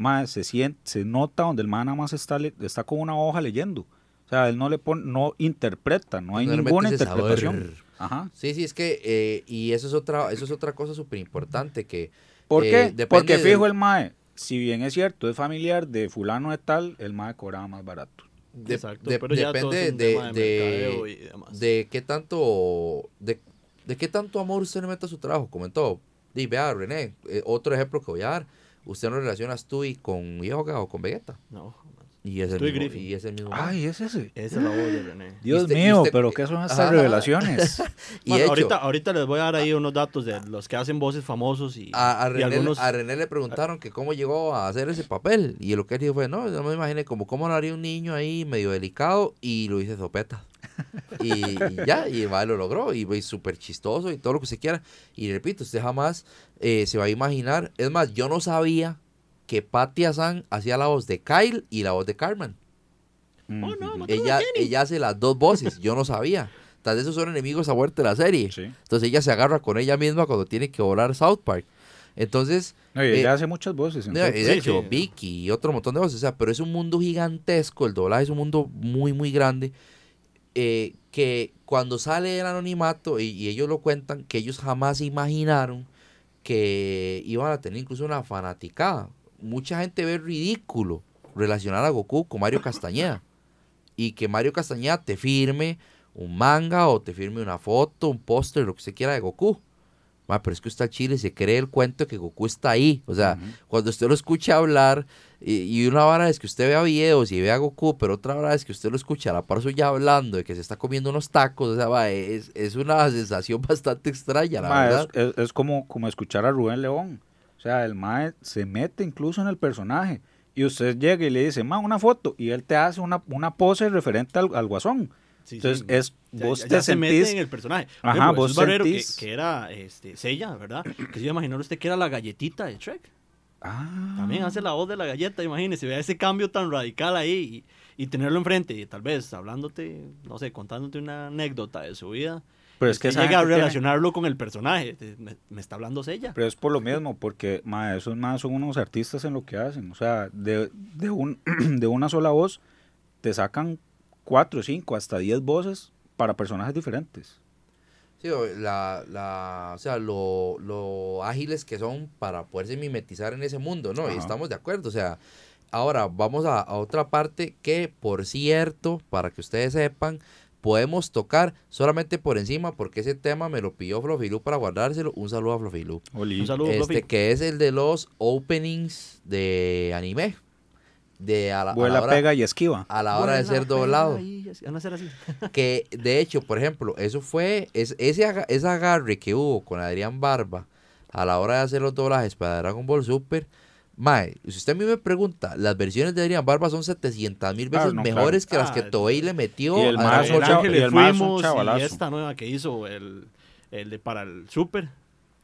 ma, se siente, se nota donde el mae nada más está, le- está con una hoja leyendo. O sea, él no le pone, no interpreta, no hay No ninguna interpretación. Ajá. Sí, sí, es que, eh, y eso es otra, eso es otra cosa súper importante que... ¿Por eh, qué? Porque del- fijo el mae, si bien es cierto, es familiar de fulano de tal, el mae cobraba más barato. de- Exacto, de- pero ya todo depende es un de, tema de de, mercadeo y demás. de qué tanto, de, de qué tanto amor usted le mete a su trabajo, comentó. Y vea, René, eh, otro ejemplo que voy a dar, usted no relacionas tú y con Yoga o con Vegeta. No, Y es el y mismo, Griffin. y es el mismo. Ay, es ese. esa es la voz de René. Dios usted- y mío, usted- pero ¿qué son estas Ajá. revelaciones? y Bueno, ahorita, ahorita les voy a dar ahí unos datos de los que hacen voces famosos y, a, a y René, algunos... a René le preguntaron que cómo llegó a hacer ese papel. Y lo que él dijo fue, no, yo me imaginé como cómo lo haría un niño ahí medio delicado y lo hice sopeta. Y, y ya, y el lo logró. Y es súper chistoso y todo lo que se quiera. Y repito, usted jamás eh, se va a imaginar. Es más, yo no sabía que Patti Azan hacía la voz de Kyle y la voz de Carmen. Oh, no, Ella, ella hace las dos voces, yo no sabía. Tal vez esos son enemigos a muerte de la serie. Sí. Entonces ella se agarra con ella misma cuando tiene que volar South Park. Entonces, No, y Eh, ella hace muchas voces. De Sí, hecho, sí. Vicky y otro montón de voces, o sea, pero es un mundo gigantesco, el doblaje es un mundo muy, muy grande, eh, que cuando sale el anonimato, y, y ellos lo cuentan, que ellos jamás imaginaron que iban a tener incluso una fanaticada. Mucha gente ve ridículo relacionar a Goku con Mario Castañeda, y que Mario Castañeda te firme un manga o te firme una foto, un póster, lo que se quiera de Goku. Ma, pero es que usted al chile se cree el cuento que Goku está ahí. O sea, cuando usted lo escucha hablar, y, y una vara es que usted vea videos y vea a Goku, pero otra vara es que usted lo escucha a la par suya hablando de que se está comiendo unos tacos. O sea, va, es, es una sensación bastante extraña, la Ma, verdad. es, es- es como, como escuchar a Rubén León. O sea, el mae se mete incluso en el personaje. Y usted llega y le dice, ma, una foto. Y él te hace una, una pose referente al, al guasón. Sí, Entonces, sí. es, vos ya- te ya se mete sentís... en el personaje. Por Ajá, ejemplo, vos Barrero, que, sentís- que era este, Sella, ¿verdad? Que se imagina usted que era la galletita de Shrek. Ah. También hace la voz de la galleta, imagínese, vea ese cambio tan radical ahí y, y tenerlo enfrente y tal vez hablándote, no sé, contándote una anécdota de su vida. Pero es que esa llega a gente tiene- relacionarlo con el personaje. te- Me, me está hablando Sella. Pero es por lo mismo, porque ma, esos más son unos artistas en lo que hacen. O sea, de, de, un, de una sola voz te sacan cuatro, cinco, hasta diez voces para personajes diferentes. Sí, o la, la, o sea, lo, lo ágiles que son para poderse mimetizar en ese mundo, ¿no? Y estamos de acuerdo, o sea, ahora vamos a, a otra parte que, por cierto, para que ustedes sepan, podemos tocar solamente por encima porque ese tema me lo pidió Flofilu para guardárselo. Un saludo a Flofilu. Un saludo, Este que es el de los openings de anime. De a la, a la hora, pega y esquiva. a la hora de ser doblado. y así. Que de hecho, por ejemplo, eso fue, es, ese, ese agarre que hubo con Adrián Barba a la hora de hacer los doblajes para Dragon Ball Super. Mae, si usted a mí me pregunta, las versiones de Adrián Barba son 700 mil veces Ah, no, mejores que las Ah, que Toei le metió y el a más Dragon el. Ángel y más un esta nueva que hizo el, el de para el Super.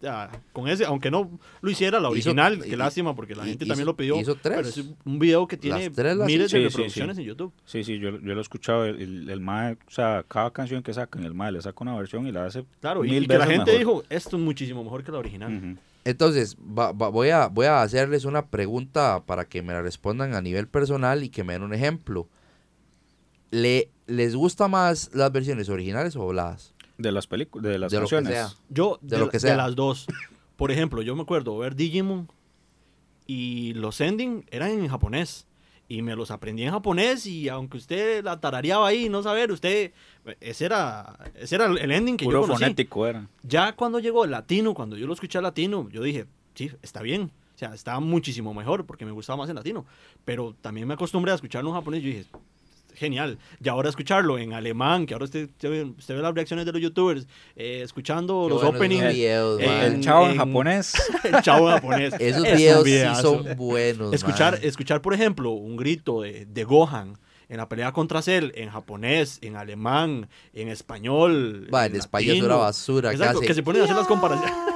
Ya, con ese, aunque no lo hiciera la Hizo- original, y- qué lástima porque la y- gente hizo- también lo pidió. hizo tres. Pero es un video que tiene Las tres las miles de sí, reproducciones sí. en YouTube. Sí, sí, yo, yo lo he escuchado. El, el, el mae, o sea, cada canción que sacan, el mae le saca una versión y la hace Claro, y, mil y que la gente mejor. dijo, esto es muchísimo mejor que la original. Entonces, va- va- voy, a, voy a hacerles una pregunta para que me la respondan a nivel personal y que me den un ejemplo. ¿Le, ¿Les gusta más las versiones originales o dobladas? De las películas, de las De lo que canciones. sea. Yo, De de, lo que de sea. las dos. Por ejemplo, yo me acuerdo ver Digimon y los ending eran en japonés. Y me los aprendí en japonés y aunque usted la tarareaba ahí, no saber, usted, ese era, ese era el ending que Puro yo conocí. fonético era. Ya cuando llegó el latino, cuando yo lo escuché al latino, yo dije, sí, está bien. O sea, está muchísimo mejor porque me gustaba más en latino. Pero también me acostumbré a escucharlo en japonés y yo dije, genial. Y ahora escucharlo en alemán, que ahora usted, usted ve, usted ve las reacciones de los youtubers, eh, escuchando Qué los buenos openings, videos, en-. El chavo en, en- japonés. el chavo japonés. Esos es videos sí son buenos. Escuchar, mae. escuchar, por ejemplo, un grito de, de Gohan en la pelea contra Cell en japonés, en alemán, en español. Mae, en español es una basura. Exacto, que, que se ponen a hacer las comparaciones.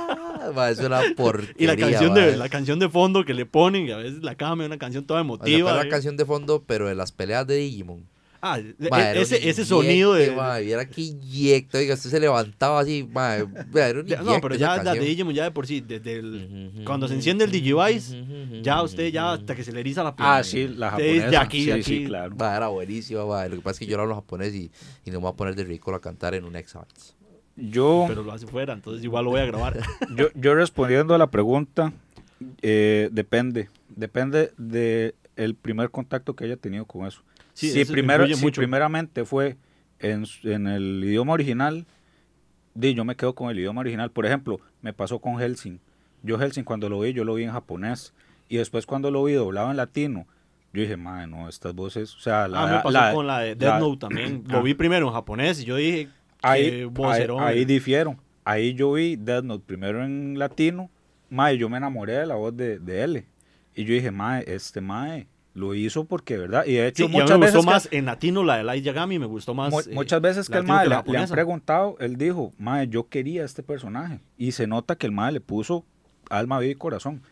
Mae, es una porquería. Y la canción, de, la canción de fondo que le ponen, y a veces la cambia, una canción toda O sea, emotiva. la ¿eh? canción de fondo, pero de las peleas de Digimon. Ah, e- era un ese, ese sonido de... mae, viera que inyecto. Oiga, usted se levantaba así. era de- no, pero ya la de. Digimon ya de por sí, desde el, cuando se enciende el Digivice, ya usted ya hasta que se le eriza la piel. Ah, sí, la japonesa. de aquí, sí, de sí, aquí. claro. Era buenísimo, mae. Lo que pasa es que yo no hablo japonés y, y no me voy a poner de ridículo a cantar en un Exabytes. Yo, Pero lo hace fuera, entonces igual lo voy a grabar. yo, yo respondiendo a la pregunta, eh, depende. Depende de el primer contacto que haya tenido con eso. Sí, si, eso primero, si mucho. primeramente fue en, en el idioma original, di, yo me quedo con el idioma original. Por ejemplo, me pasó con Helsing. Yo Helsing cuando lo vi, yo lo vi en japonés. Y después cuando lo vi doblado en latino, yo dije, madre, no, estas voces, o sea, la, ah, me pasó la- con la de Death Note también. Ah. Lo vi primero en japonés y yo dije, ahí, ahí, ahí difiero. Ahí yo vi Death Note primero en latino, mae, yo me enamoré de la voz de, de L. Y yo dije, mae, este mae lo hizo porque, ¿verdad? Y de hecho, Sí, muchas me veces gustó que- más en latino la de Light Yagami, me gustó más. Mu- eh, muchas veces que el mae le, le han preguntado, él dijo, mae, yo quería este personaje. Y se nota que el mae le puso alma, vida y corazón.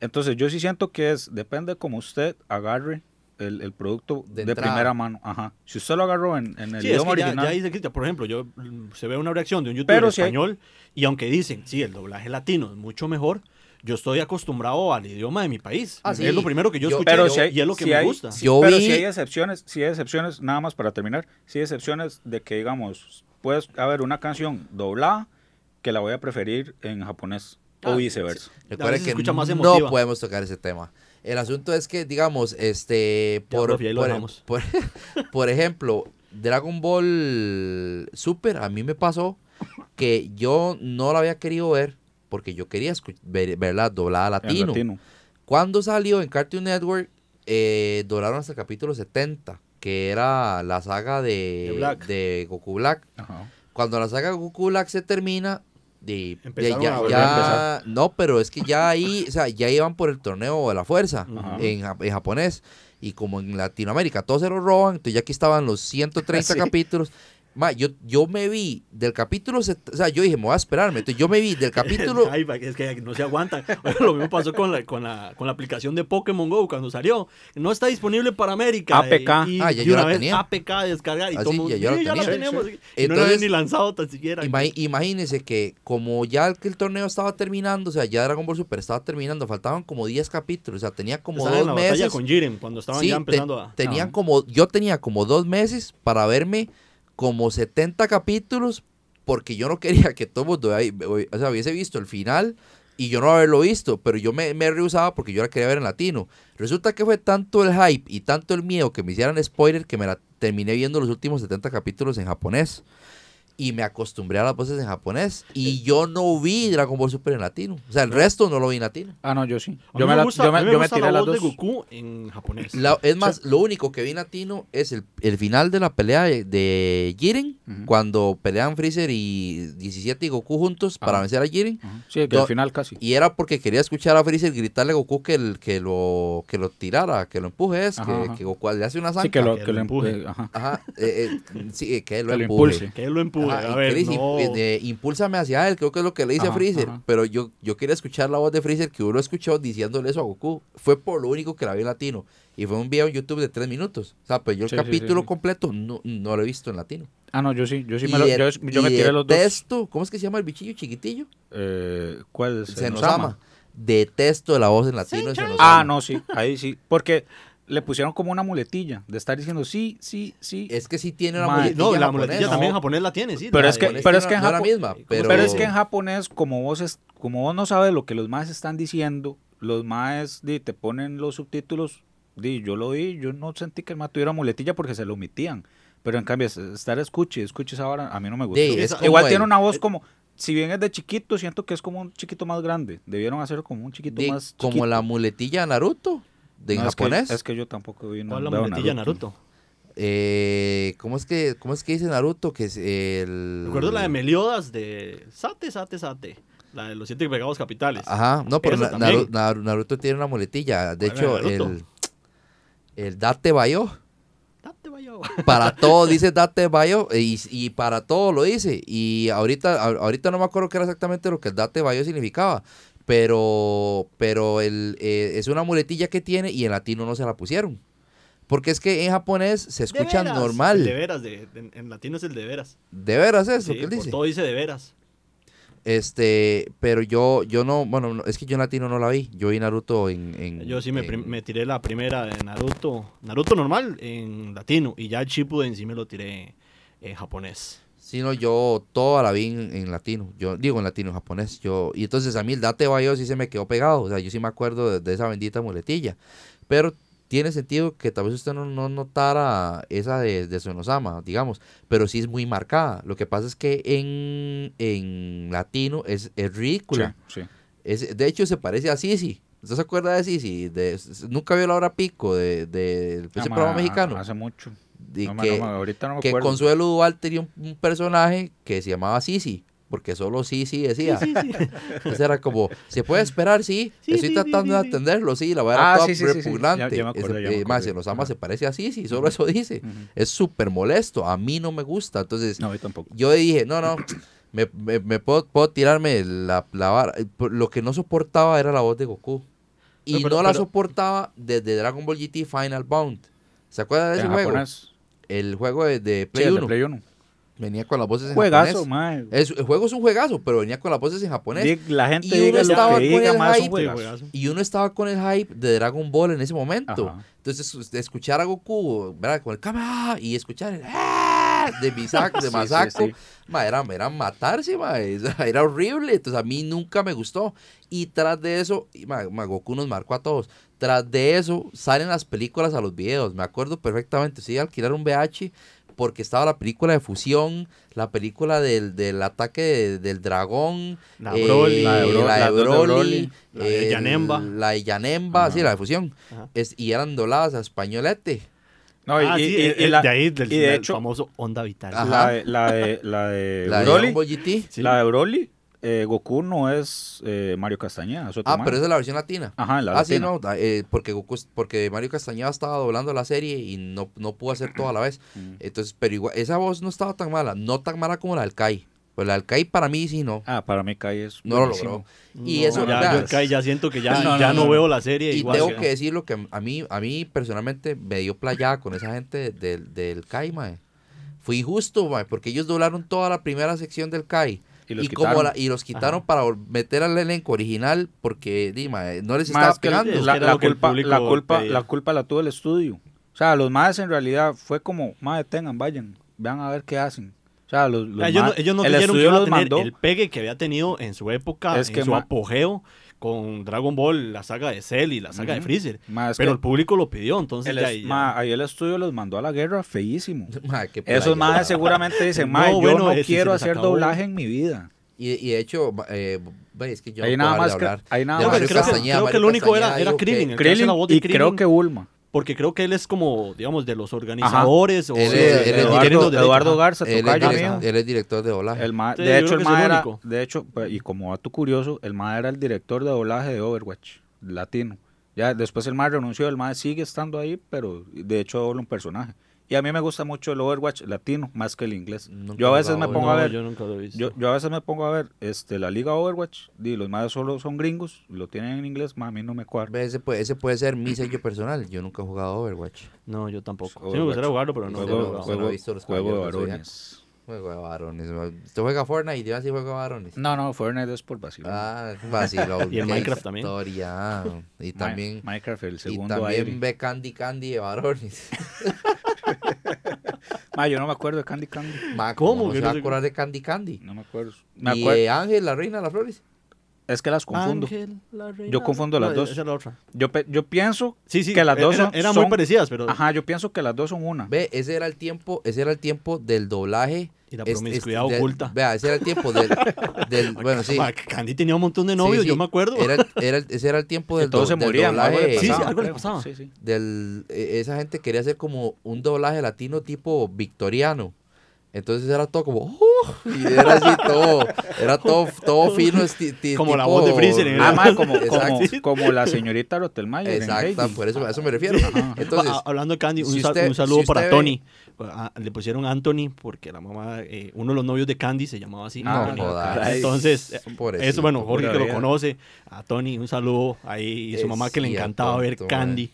Entonces yo sí siento que es, depende como usted agarre el, el producto De primera mano. Ajá. Si usted lo agarró en, en el Sí, es idioma que ya, original. ya dice Cristian, por ejemplo, yo mm, se ve una reacción de un youtuber Pero si hay- español y aunque dicen, sí, el doblaje latino es mucho mejor, yo estoy acostumbrado al idioma de mi país. Ah, es sí. lo primero que yo, Yo- escuché pero yo- si hay- y es lo que si me hay- gusta. Pero vi- si hay excepciones, si hay excepciones, nada más para terminar, si hay excepciones de que, digamos, puedes haber una canción doblada que la voy a preferir en japonés Ah, o viceversa. Recuerden veces se que escucha más no podemos tocar ese tema. El asunto es que, digamos, este, por, profe, lo por, por- por ejemplo, Dragon Ball Super, a mí me pasó que yo no la había querido ver porque yo quería ver, verla doblada latino. latino. Cuando salió en Cartoon Network, eh, doblaron hasta el capítulo 70, que era la saga de, De Black. de Goku Black. Ajá. Cuando la saga Goku Black se termina, de, de- ya, ya- no, pero es que ya ahí, o sea, ya iban por el torneo de la fuerza en, en japonés. Y como en Latinoamérica todos se lo roban, entonces ya aquí estaban los 130 Sí. capítulos. Ma, yo, yo me vi del capítulo, set- o sea, yo dije, me voy a esperarme. Entonces yo me vi del capítulo, Ay, es que no se aguantan. Bueno, lo mismo pasó con la, con, la, con la aplicación de Pokémon Go cuando salió. No está disponible para América. APK. Y, y Ah, ya yo una la vez tenía. APK descargar y Ah, todo sí, el mundo, ya yo la "Sí, ya la tenía". tenemos. Y no la Entonces, habían ni lanzado tan siquiera. Ima- imagínense que como ya el, que el torneo estaba terminando, o sea, ya Dragon Ball Super estaba terminando, faltaban como 10 capítulos, o sea, tenía como Estaban en dos la batalla meses. con Jiren cuando estaban Sí, ya te- empezando a... tenían Ah. como, yo tenía como dos meses para verme como 70 capítulos, porque yo no quería que todo el mundo, o sea, hubiese visto el final y yo no haberlo visto, pero yo me, me rehusaba porque yo la quería ver en latino. Resulta que fue tanto el hype y tanto el miedo que me hicieran spoiler que me la terminé viendo los últimos 70 capítulos en japonés y me acostumbré a las voces en japonés y yo no vi Dragon Ball Super en latino. O sea, el resto no lo vi en latino. Ah, no, yo sí. Yo me, gusta, yo me, yo me tiré la voz de Goku en japonés. es más, lo único que vi en latino es el, el final de la pelea de, de Jiren, cuando pelean Freezer y 17 y Goku juntos para vencer a Jiren. Sí, que al final casi. Y era porque quería escuchar a Freezer gritarle a Goku que, el, que, lo, que lo tirara, que lo empuje, es, que, que, Goku le hace una zanca. Sí, que lo, que lo empuje. Ajá. ajá eh, eh, sí, que lo empuje. Que lo empuje. A ver, impúlsame hacia él, creo que es lo que le dice a Freezer. Pero yo, yo quería escuchar la voz de Freezer que uno escuchó diciéndole eso a Goku. Fue por lo único que la vi en latino. Y fue un video en YouTube de tres minutos. O sea, pues yo el capítulo completo no, no, lo he visto en latino. Ah, no, yo sí. Yo sí me, lo, yo, yo me tiré los dos. Detesto, ¿cómo es que se llama el bichillo chiquitillo? Eh, ¿Cuál es? Se, nos, ama. Detesto la voz en latino. Se nos ah, no, sí. Ahí sí. Porque le pusieron como una muletilla de estar diciendo sí, sí, sí. Es que sí tiene una muletilla. No, la muletilla también en japonés la tiene, sí. Pero es que, pero es que en japonés. Pero... es que en japonés, como vos, como vos no sabes lo que los maes están diciendo, los maes te ponen los subtítulos. Di, yo lo vi, yo no sentí que el mae tuviera muletilla porque se lo omitían. Pero en cambio, estar escuche, escuche esa hora, a mí no me gusta. Igual tiene una voz como si bien es de chiquito, siento que es como un chiquito más grande. Debieron hacerlo como un chiquito más chiquito. Como la muletilla Naruto de japonés. Es que, yo tampoco vi no, la muletilla Naruto. Eh, ¿cómo, es que, ¿Cómo es que dice Naruto? Que es el... Recuerdo la de Meliodas de Sate, Sate, Sate. La de los siete pegados capitales. Ajá, no, pero Naruto, tiene una muletilla. De hecho, el, el Date Bayo. Date Bayo. Para todo dice Date Bayo y, y, para todo lo dice. Y ahorita, ahorita no me acuerdo qué era exactamente lo que el Date Bayo significaba pero, pero el, eh, es una muletilla que tiene y en latino no se la pusieron. Porque es que en japonés se escucha normal. de veras, de, en latino es el de veras. ¿De veras es lo que él dice? Todo dice de veras. Este, pero yo, yo no, bueno, es que yo en latino no la vi. Yo vi Naruto en. en yo sí me, me, tiré la primera de Naruto, Naruto normal en latino. Y ya el Shippuden sí me lo tiré en japonés. Sino yo toda la vi en, latino. Yo digo en latino, japonés. Yo, y entonces a mí el Date Bayo sí se me quedó pegado. O sea, yo sí me acuerdo de, esa bendita muletilla. Pero tiene sentido que tal vez usted no, no notara esa de, de Sonosama, digamos. Pero sí es muy marcada. Lo que pasa es que en, en latino es, es ridícula. Sí, Es, de hecho, se parece a Sisi. ¿Usted se acuerda de Sisi? De, nunca vio la hora pico del de, de, ese programa mexicano. Hace mucho que, Consuelo Duval tenía un, personaje que se llamaba Sisi, porque solo Sisi decía. Entonces era como, ¿se puede esperar? Sí, estoy tratando de atenderlo, sí, la verdad ah, toda repugnante. más, en los amas se parece a Sisi, solo eso dice. Es súper molesto, a mí no me gusta. Entonces, yo dije, no, no. Me, me, puedo, puedo, tirarme la, la Lo que no soportaba era la voz de Goku. Y no la soportaba desde Dragon Ball GT Final Bound. ¿Se acuerda de ese juego? El juego de, de Play, 1. Venía con las voces en juegazo, japonés. Es, el juego es un juegazo, pero venía con las voces en japonés. La gente y uno estaba con el hype, Y uno estaba con el hype de Dragon Ball en ese momento. Entonces, de escuchar a Goku, ¿verdad? Con el Kama y escuchar el ¡Ah! de Misako, de Masako, era, era, matarse, era horrible. Entonces, a mí nunca me gustó. Y tras de eso, Goku nos marcó a todos. Tras de eso, salen las películas a los videos. Me acuerdo perfectamente. Sí, alquilar un VH porque estaba la película de fusión, la película del, del ataque del dragón, la, Broly, la de, Broly, la de Yanemba, la de Yanemba, sí, la de fusión, es, y eran dobladas a españolete. No, y, ah, y, de ahí del, y de hecho, famoso Onda Vital. La de, la de, la de, la Broly, la de Broly eh, Goku no es eh, Mario Castañeda. ah, pero esa es la versión latina. Ajá, la ah, sí, no, eh, porque, Goku, porque Mario Castañeda estaba doblando la serie y no, no pudo hacer todo a la vez. Mm. Entonces, pero igual, esa voz no estaba tan mala, no tan mala como la del Kai. Pues la del Kai para mí sí no. Ah, para mí Kai es. No lo logró. Y eso ya, yo Kai ya siento que ya no, ya no, veo la serie. Y igual, tengo que decir lo que a mí, a mí personalmente me dio playada con esa gente del, del Kai, mae. Fui justo, mae, porque ellos doblaron toda la primera sección del Kai y los quitaron, y los quitaron para meter al elenco original porque Dima, no les estaba pegando. La, culpa, la, culpa, la culpa la tuvo el estudio. O sea, los más en realidad fue como, madre, tengan, vayan, vean a ver qué hacen. O sea, los, los Ah, ellos, no, ellos no el creyeron que estudio iba a los tener mandó. el pegue que había tenido en su época, Es en que su apogeo, con Dragon Ball, la saga de Cell y la saga de. Freezer. Ma, Pero el público lo pidió, entonces el ya, es- ya- ma, ahí el estudio los mandó a la guerra feísimo. Ma, qué Esos más seguramente dicen, ma, No, yo bueno, no ese se quiero hacer acabó. doblaje en mi vida. Y, y de hecho, eh, es que yo no nada puedo más hablar nada No, más creo que, Castañeda. creo que el único era, Castañeda era Krillin, y creo que Bulma. Porque creo que él es como, digamos, de los organizadores o Él de- es- de- él es de- Eduardo. Garza, Él es, tocayo direct- mío. él es director de doblaje. El ma- Sí, de hecho, el ma era, de hecho, pues, y como dato curioso, el ma era el director de doblaje de Overwatch, latino. Ya después el ma renunció, el ma sigue estando ahí, pero de hecho dobla un personaje. Y a mí me gusta mucho el Overwatch latino más que el inglés. Nunca yo a veces me pongo a ver, yo nunca lo he visto. yo, yo a veces me pongo a ver este la liga Overwatch, y los más solo son gringos, lo tienen en inglés, ma, a mí no me cuadra. Ese puede, ese puede ser mi sello personal. Yo nunca he jugado Overwatch. No, yo tampoco. Sí me gustaría jugarlo, pero no. Juego- he Juego, jugado. juego- juego, he visto los juego de varones. Juego de varones. ¿Usted juega Fortnite? Yo así juego de varones. No, no, Fortnite es por vacío. Ah, vacilo. Y el Minecraft también. Historia. Y también, Minecraft, el y segundo también aire. ve Candy Candy de varones. Ma, yo no me acuerdo de Candy Candy. Ma, ¿Cómo ¿Cómo que se no va a acordar de Candy Candy? No me acuerdo. Me Y acuerdo. eh, Ángel, la reina de las flores. Es que las confundo. Ángel, la reina. Yo confundo las No, dos. Esa es la otra. Yo, yo pienso Sí, sí. que las dos son, eran muy son- parecidas, pero. Ajá, yo pienso que las dos son una. Ve, ese era el tiempo, ese era el tiempo del doblaje. Y la es- es- promiscuidad de- oculta. Vea, ese era el tiempo del, del bueno, sí. Candy tenía un montón de novios, sí. yo me acuerdo. Era, ese era el tiempo Que del, todos do- se del morían. algo doblaje. Sí, sí, algo le pasaba. Sí, sí. del, e- esa gente quería hacer como un doblaje latino tipo victoriano. Entonces era todo como, "Uh", y era así todo, era todo, todo fino. esti- ti- Como la voz de Freezer Ah, ma, como, como, como la señorita Rottelmeier en Exacto, por eso, a eso me refiero. Ajá. Entonces, Ah, hablando de Candy, un, si sa- usted- un saludo si para ve- Tony. Ah, le pusieron Anthony porque la mamá, eh, uno de los novios de Candy se llamaba así. No Anthony. jodas. Entonces, eh, Pobrecito, eso, bueno, Jorge que lo conoce, a Tony un saludo ahí y su Es mamá que le encantaba ver. Candy.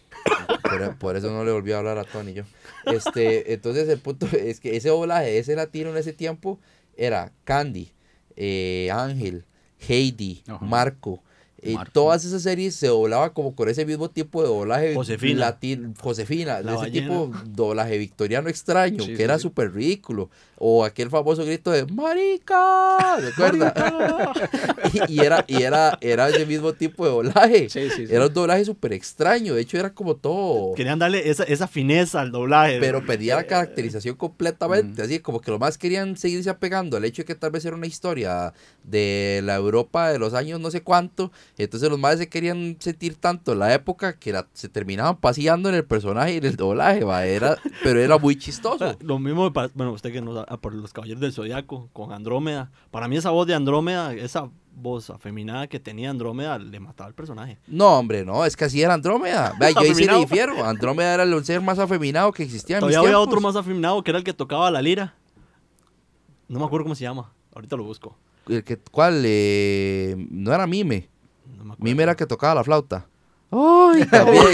por, por eso no le volví a hablar a Tony yo. Este, entonces el punto es que ese doblaje, ese latino en ese tiempo era Candy, eh, Ángel, Heidi, Ajá. Marco. Eh, Marco. todas esas series se doblaba como con ese mismo tipo de doblaje Josefina. latino, Josefina, La de ese ballena. tipo de doblaje victoriano extraño, Sí, que sí, era sí. súper ridículo. O aquel famoso grito de ¡Marica! ¿Se acuerda? y, y era, y era, era ese mismo tipo de doblaje. Sí, sí, sí. Era un doblaje súper extraño. De hecho, era como todo. Querían darle esa, esa fineza al doblaje. Pero perdía la caracterización completamente. Así como que los más querían seguirse apegando al hecho de que tal vez era una historia de la Europa de los años no sé cuánto. Entonces los más se querían sentir tanto en la época que la- se terminaban paseando en el personaje y en el doblaje. va, Era, pero era muy chistoso. Ah, Lo mismo, bueno, usted que nos da por los Caballeros del Zodiaco con Andrómeda. Para mí esa voz de Andrómeda, esa voz afeminada que tenía Andrómeda, le mataba al personaje. No, hombre, no, es que así era Andrómeda. Vea, yo ahí sí le difiero. Andrómeda era el ser más afeminado que existía en mis Todavía había tiempos. otro más afeminado que era el que tocaba la lira. No me acuerdo cómo se llama. Ahorita lo busco. El que, ¿Cuál? Eh, no era Mime. No me acuerdo. Mime era que tocaba la flauta. ¡Ay, también!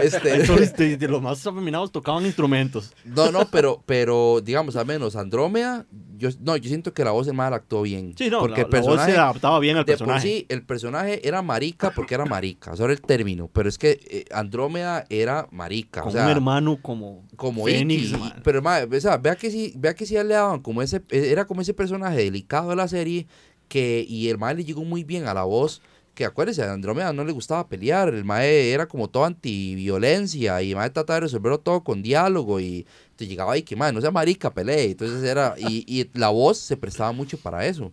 este, Entonces, de, de los más afeminados tocaban instrumentos. No, no, pero, pero digamos, al menos Andrómeda, yo, no, yo siento que la voz del mal actuó bien. Sí, no, porque la, el la voz personaje, se adaptaba bien al de por personaje. sí, el personaje era marica porque era marica, eso era el término, pero es que eh, Andrómeda era marica, con o sea, un hermano como, como Fénix. Man. pero ma, o sea, vea que sí, vea que sí le daban como ese, era como ese personaje delicado de la serie que, y el mae le llegó muy bien a la voz, que acuérdese, a Andrómeda no le gustaba pelear, el mae era como todo antiviolencia, y el mae trataba de resolverlo todo con diálogo, y te llegaba ahí que mae, no sea marica, pelee, entonces era, y, y la voz se prestaba mucho para eso.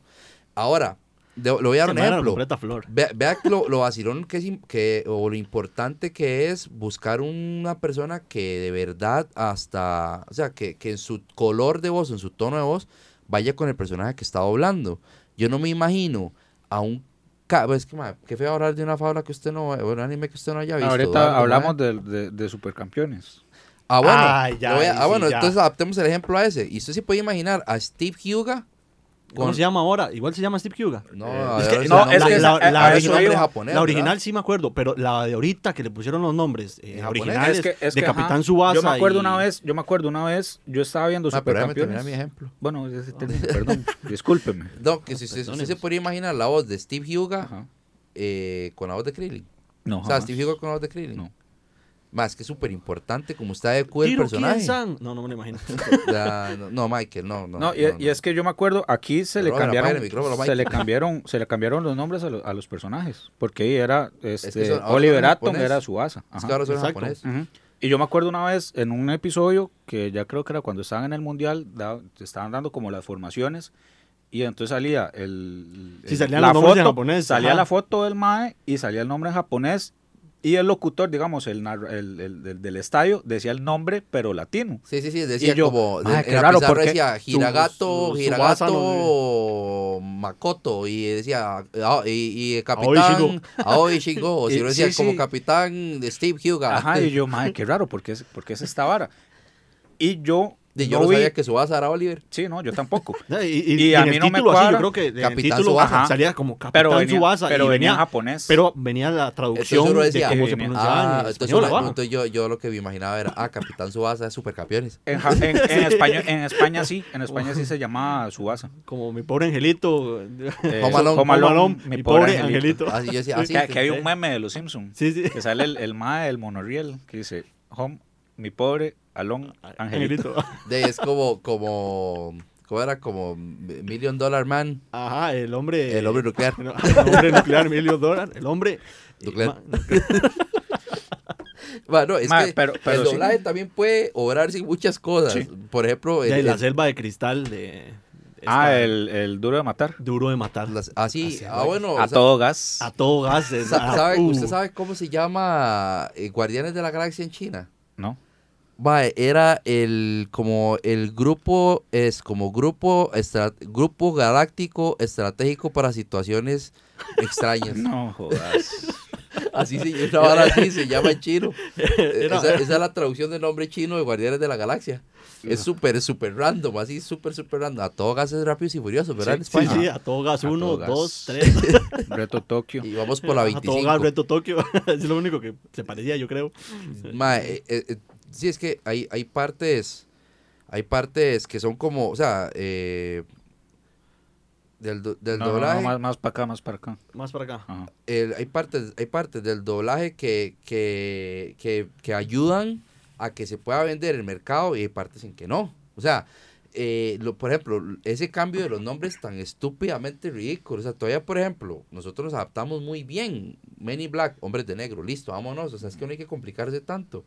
Ahora, de- le voy a dar un ejemplo. flor. Vea, lo, lo vacilón que es, que, o lo importante que es buscar una persona que de verdad hasta, o sea, que, que en su color de voz, en su tono de voz, vaya con el personaje que está doblando. Yo no me imagino a un... Es que, ma, qué feo hablar de una fábula que usted no, un anime que usted no haya visto. Ahorita Eduardo, hablamos de, de, de supercampeones. Ah, bueno, Ay, ya, a- ah, sí, bueno ya. entonces adaptemos el ejemplo a ese. Y usted se puede imaginar a Steve Huga ¿Cómo con... se llama ahora? Igual se llama Steve Huga. No, Eh, es que- no, es que la- la- a ese eso nombre iba. japonés, la original sí me acuerdo, pero la de ahorita que le pusieron los nombres eh, originales Es que, es de que, Capitán ajá, Subasa. Yo me acuerdo y- una vez, yo me acuerdo una vez, yo estaba viendo Ah, supercampeones. mi ejemplo. Bueno, ese término, perdón, discúlpeme. No, que si usted, Perdones. usted se podría imaginar la voz de Steve Huga Ajá. eh, con la voz de Krillin. No, o sea, jamás. Steve Huga con la voz de Krillin. No. Más que súper importante como está de el personaje. No, no me lo imagino. no, Michael, no, no. No, y, es que yo me acuerdo, aquí se le cambiaron, se le cambiaron, se le cambiaron los nombres a, a los personajes, porque ahí era este, Oliver Atom era su asa. Es que ahora son japonés. Y yo me acuerdo una vez en un episodio que ya creo que era cuando estaban en el mundial, estaban dando como las formaciones y entonces salía el, la foto, japonés, salía la foto del mae y salía el nombre en japonés y el locutor, digamos, el, el, del estadio, decía el nombre, pero latino. Sí, sí, sí, decía como, en raro, porque decía Hiragato, Hiragato Makoto, y decía, ah, y, y, capitán Aoi Shingo, o si lo decía como capitán de Steve Huga. Ajá, y yo, madre, qué raro, porque es, porque es esta vara. Y yo yo no, sabía que Subasa era Oliver. Sí, no, yo tampoco. y, y, a mí no me cuadra. yo creo que Capitán el título Subasa. salía como Capitán pero venía, Subasa. Pero venía en japonés. Pero venía la traducción decía, de cómo se pronunciaba ah, entonces, entonces yo, yo lo que me imaginaba era, ah, Capitán Subasa es supercampeones. En, en, en, España, en España sí, en España sí se llamaba Subasa. Como mi pobre angelito. Eh, mi, pobre angelito. Así yo decía, así. Que, hay un meme de los Simpsons. Sí, sí. Que sale el, el mae del monorriel que dice, Home, mi pobre Alon Angelito. De, es como, como, ¿cómo era? Como Million Dollar Man. Ajá, el hombre. El hombre nuclear. el hombre nuclear, Million Dollar. El hombre. Nuclear. Bueno, es que pero, el doblaje también puede obrar sin muchas cosas. Por ejemplo, el, la selva de cristal de. ah, el, el, duro de matar. Duro de matar. así, ah, bueno. A todo gas. A todo gas. ¿sabe, ¿Usted sabe cómo se llama eh, Guardianes de la Galaxia en China? No era el como el grupo es como grupo grupo galáctico estratégico para situaciones extrañas. No jodas. Así se, ahora así se llama en chino. Esa, es la traducción del nombre chino de Guardianes de la Galaxia. Es súper, súper random, así súper, súper random. A todo gas es rápido y furioso, ¿verdad? Sí, sí, sí, a todo gas, uno, dos, tres. Reto Tokio. Y vamos por la 25. A todo gas, Reto Tokio. es lo único que se parecía, yo creo. Ma, eh, eh, sí, es que hay, hay partes, hay partes que son como, o sea, eh, del, del doblaje. más, más para acá, más para acá. Más para acá. hay, partes, hay partes del doblaje que, que, que, que, ayudan a que se pueda vender el mercado y hay partes en que no. O sea, eh, lo, por ejemplo, ese cambio de los nombres tan estúpidamente ridículo. O sea, todavía, por ejemplo, nosotros nos adaptamos muy bien. Men Black, hombres de negro, listo, vámonos. O sea, es que no hay que complicarse tanto.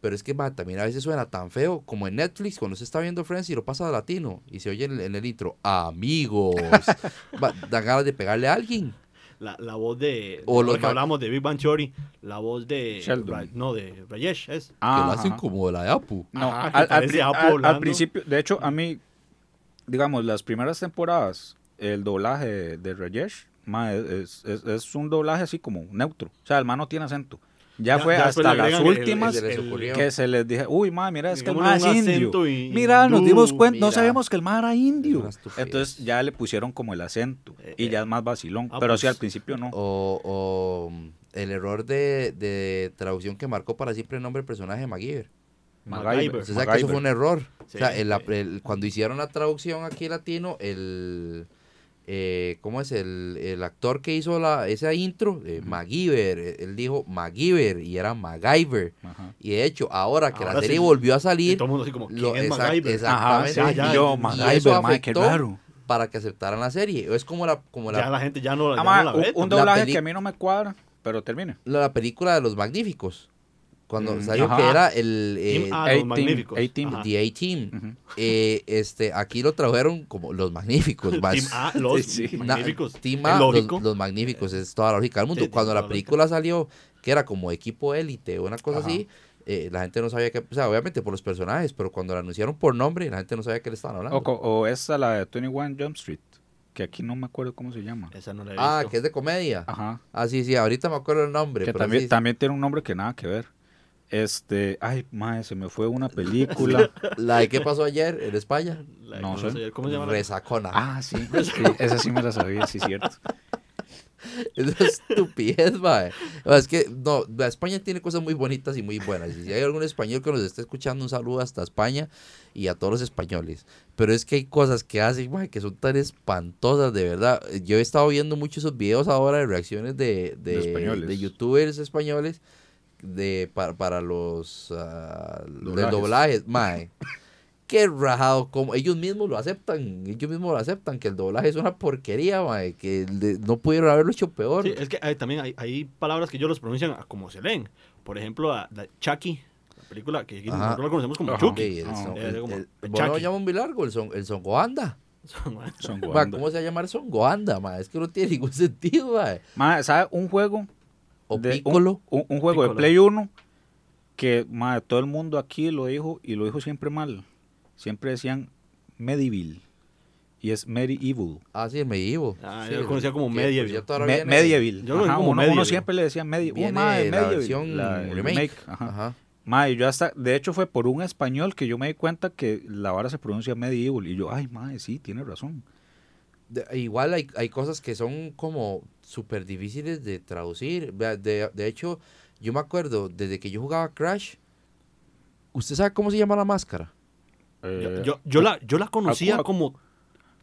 Pero es que también a veces suena tan feo como en Netflix cuando se está viendo Friends y lo pasa a latino y se oye en, el intro, amigos. ganas de pegarle a alguien. La, la voz de, o lo que hablamos de Big Bang Theory, la voz de no de Rayesh es ah, que lo hacen como la de Apu. No, al, principio, de hecho a mí digamos las primeras temporadas el doblaje de Rayesh es, es, es, un doblaje así como neutro, o sea, el man no tiene acento. Ya, fue hasta las últimas que se les dije, uy, ma, mira, es que el ma es indio. Mira, nos dimos cuenta, no sabemos que el ma era indio. Entonces ya le pusieron como el acento y eh, ya es más vacilón. Ah, pero sí, pues. al principio no. O, el error de, traducción que marcó para siempre el nombre del personaje MacGyver. MacGyver. O sea, que eso fue un error. o sea, cuando hicieron la traducción aquí latino, el eh, ¿cómo es? El, el, actor que hizo la, esa intro, eh, MacGyver, eh, él dijo MacGyver y era MacGyver. Y de hecho, ahora que la serie volvió a salir, todo el mundo así como, ¿quién es MacGyver? Exactamente. Ajá, ya, yo, MacGyver, qué raro. Para que aceptaran la serie. Es como la. Como la ya la gente ya no, ya no la ve. Un, un doblaje que a mí no me cuadra, pero termine. La, película de los magníficos cuando mm, salió que era el eh, ah, los magníficos. A-Team. The A-Team. eh, este, aquí lo trajeron como los magníficos. Más, team A, los sí. magníficos. team A, los, los, magníficos. Es toda la lógica del mundo. cuando la película salió, que era como equipo élite o una cosa así, eh, la gente no sabía que, o sea, obviamente por los personajes, pero cuando la anunciaron por nombre, la gente no sabía qué le estaban hablando. O, o esa, la de 21 Jump Street que aquí no me acuerdo cómo se llama. Esa no la he ah, visto. Ah, que es de comedia. Ajá. Ah, sí, sí, ahorita me acuerdo el nombre. Que también, también tiene un nombre que nada que ver. Este, ay, madre, se me fue una película. ¿La de qué pasó ayer en España? no sé. ¿Cómo se llama? Resacona. Ah, sí, esa sí me la sabía, sí, cierto. Es estupidez, mae. Es que, no, España tiene cosas muy bonitas y muy buenas. Y si hay algún español que nos esté escuchando, un saludo hasta España y a todos los españoles. Pero es que hay cosas que hacen, mae, que son tan espantosas, de verdad. Yo he estado viendo muchos esos videos ahora de reacciones de, de, de, de youtubers españoles de, para, para los uh, doblajes. doblajes, mae. Qué rajado, como ellos mismos lo aceptan, ellos mismos lo aceptan, que el doblaje es una porquería, mae, que no pudieron haberlo hecho peor. Sí, es que hay, también hay, hay, palabras que ellos los pronuncian como se leen. Por ejemplo, a, Chucky, la película que nosotros lo conocemos como Chucky. el, son, el, el, el, llama un bilargo, el, son, el songoanda. Son ¿Cómo se va a llamar Songoanda, ma? Es que no tiene ningún sentido, ma. ma ¿sabe? Un juego. O de, Piccolo. Un, un, juego de Play 1 que, todo el mundo aquí lo dijo y lo dijo siempre mal. Siempre decían Medieval. Y es Medieval. Ah, sí, Medieval. Ah, yo lo conocía como Medieval. Pues Me, medieval. Yo Ajá, como uno, medieval. uno, siempre le decía Medieval. Oh, ma, medieval. La versión la, remake. remake. Ajá. Ajá. Mae, yo hasta, de hecho fue por un español que yo me di cuenta que la vara se pronuncia medieval. Y yo, ay, mae, sí, tiene razón. igual hay, hay, cosas que son como súper difíciles de traducir. De, de, hecho, yo me acuerdo, desde que yo jugaba Crash, ¿usted sabe cómo se llama la máscara? Eh, yo, yo, la, yo la conocía como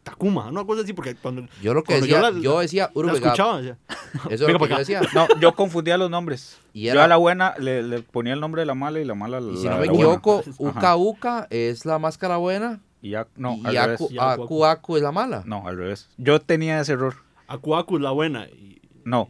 Takuma, una cosa así, porque cuando. Yo lo que decía, yo, decía Uruguay. escuchaba, Eso es lo que yo decía. No, yo confundía los nombres. Y Yo a la buena le, le, ponía el nombre de la mala y la mala. Y si no me equivoco, Uka Uka es la máscara buena. Y, ya, no, y Aku, Aku, Aku es la mala. No, al revés. Yo tenía ese error. Aku Aku es la buena. Y... No,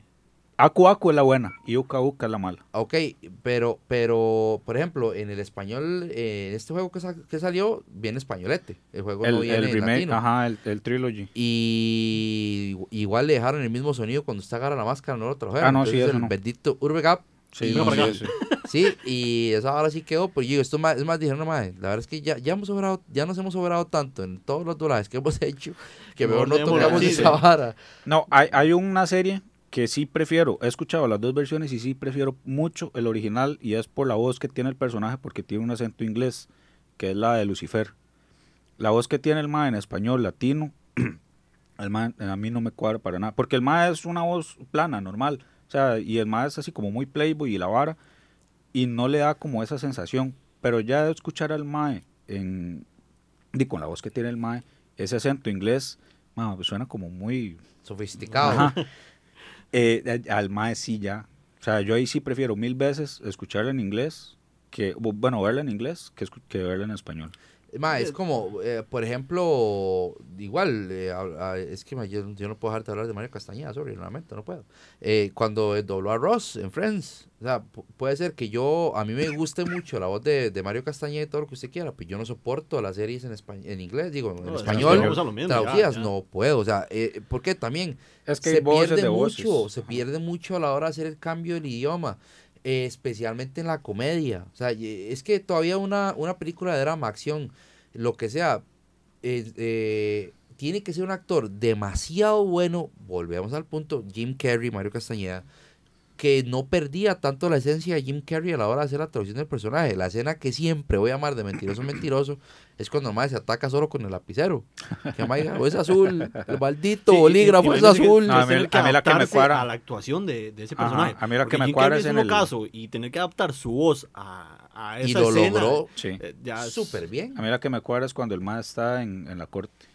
Aku Aku es la buena y Uka Uka es la mala. Ok, pero, pero por ejemplo, en el español, eh, este juego que, que, salió, viene españolete. El juego el, no viene el remake, ajá, el, el, trilogy. Y igual le dejaron el mismo sonido cuando usted agarra la máscara, no lo trajeron. Ah, no, sí, eso el no. bendito Urbegap. Sí, y, sí, sí, y eso ahora sí quedó, pues digo, esto más, es más, dijeron, más, la verdad es que ya, ya hemos sobrado, ya nos hemos sobrado tanto en todos los dólares que hemos hecho, que mejor no, no tocamos esa vara. No, hay, hay una serie que sí prefiero, he escuchado las dos versiones y sí prefiero mucho el original y es por la voz que tiene el personaje porque tiene un acento inglés, que es la de Lucifer. La voz que tiene el MAE en español latino, el MAE a mí no me cuadra para nada, porque el MAE es una voz plana, normal, o sea, y el MAE es así como muy playboy y la vara, y no le da como esa sensación, pero ya de escuchar al MAE en, y con la voz que tiene el MAE, ese acento inglés, suena como muy... Sofisticado. Eh, al mae sí ya. O sea, yo ahí sí prefiero mil veces escucharla en inglés, que, bueno, verla en inglés que, que verla en español. Ma, es como, eh, por ejemplo, igual, eh, es que yo, no puedo dejarte hablar de Mario Castañeda, sorry, realmente no puedo. Eh, cuando dobló a Ross en Friends, o sea, puede ser que yo, a mí me guste mucho la voz de, de, Mario Castañeda y todo lo que usted quiera, pero yo no soporto las series en, español, en inglés, digo, en español, traducidas, no puedo, o sea, porque también es que se pierde mucho, se pierde mucho a la hora de hacer el cambio del idioma. Eh, especialmente en la comedia. O sea, es que todavía una, una película de drama, acción, lo que sea, eh, tiene que ser un actor demasiado bueno. Volvemos al punto, Jim Carrey, Mario Castañeda, que no perdía tanto la esencia de Jim Carrey a la hora de hacer la traducción del personaje. La escena que siempre voy a amar de mentiroso mentiroso es cuando más se ataca solo con el lapicero. Que es azul, el maldito bolígrafo es azul. a, mí, la que me cuadra. A la actuación de, ese personaje. a mí la que me cuadra es en el caso y tener que adaptar su voz a, a esa y lo escena, logró eh, ya súper bien. A mí la que me cuadra es cuando el más está en, en la corte.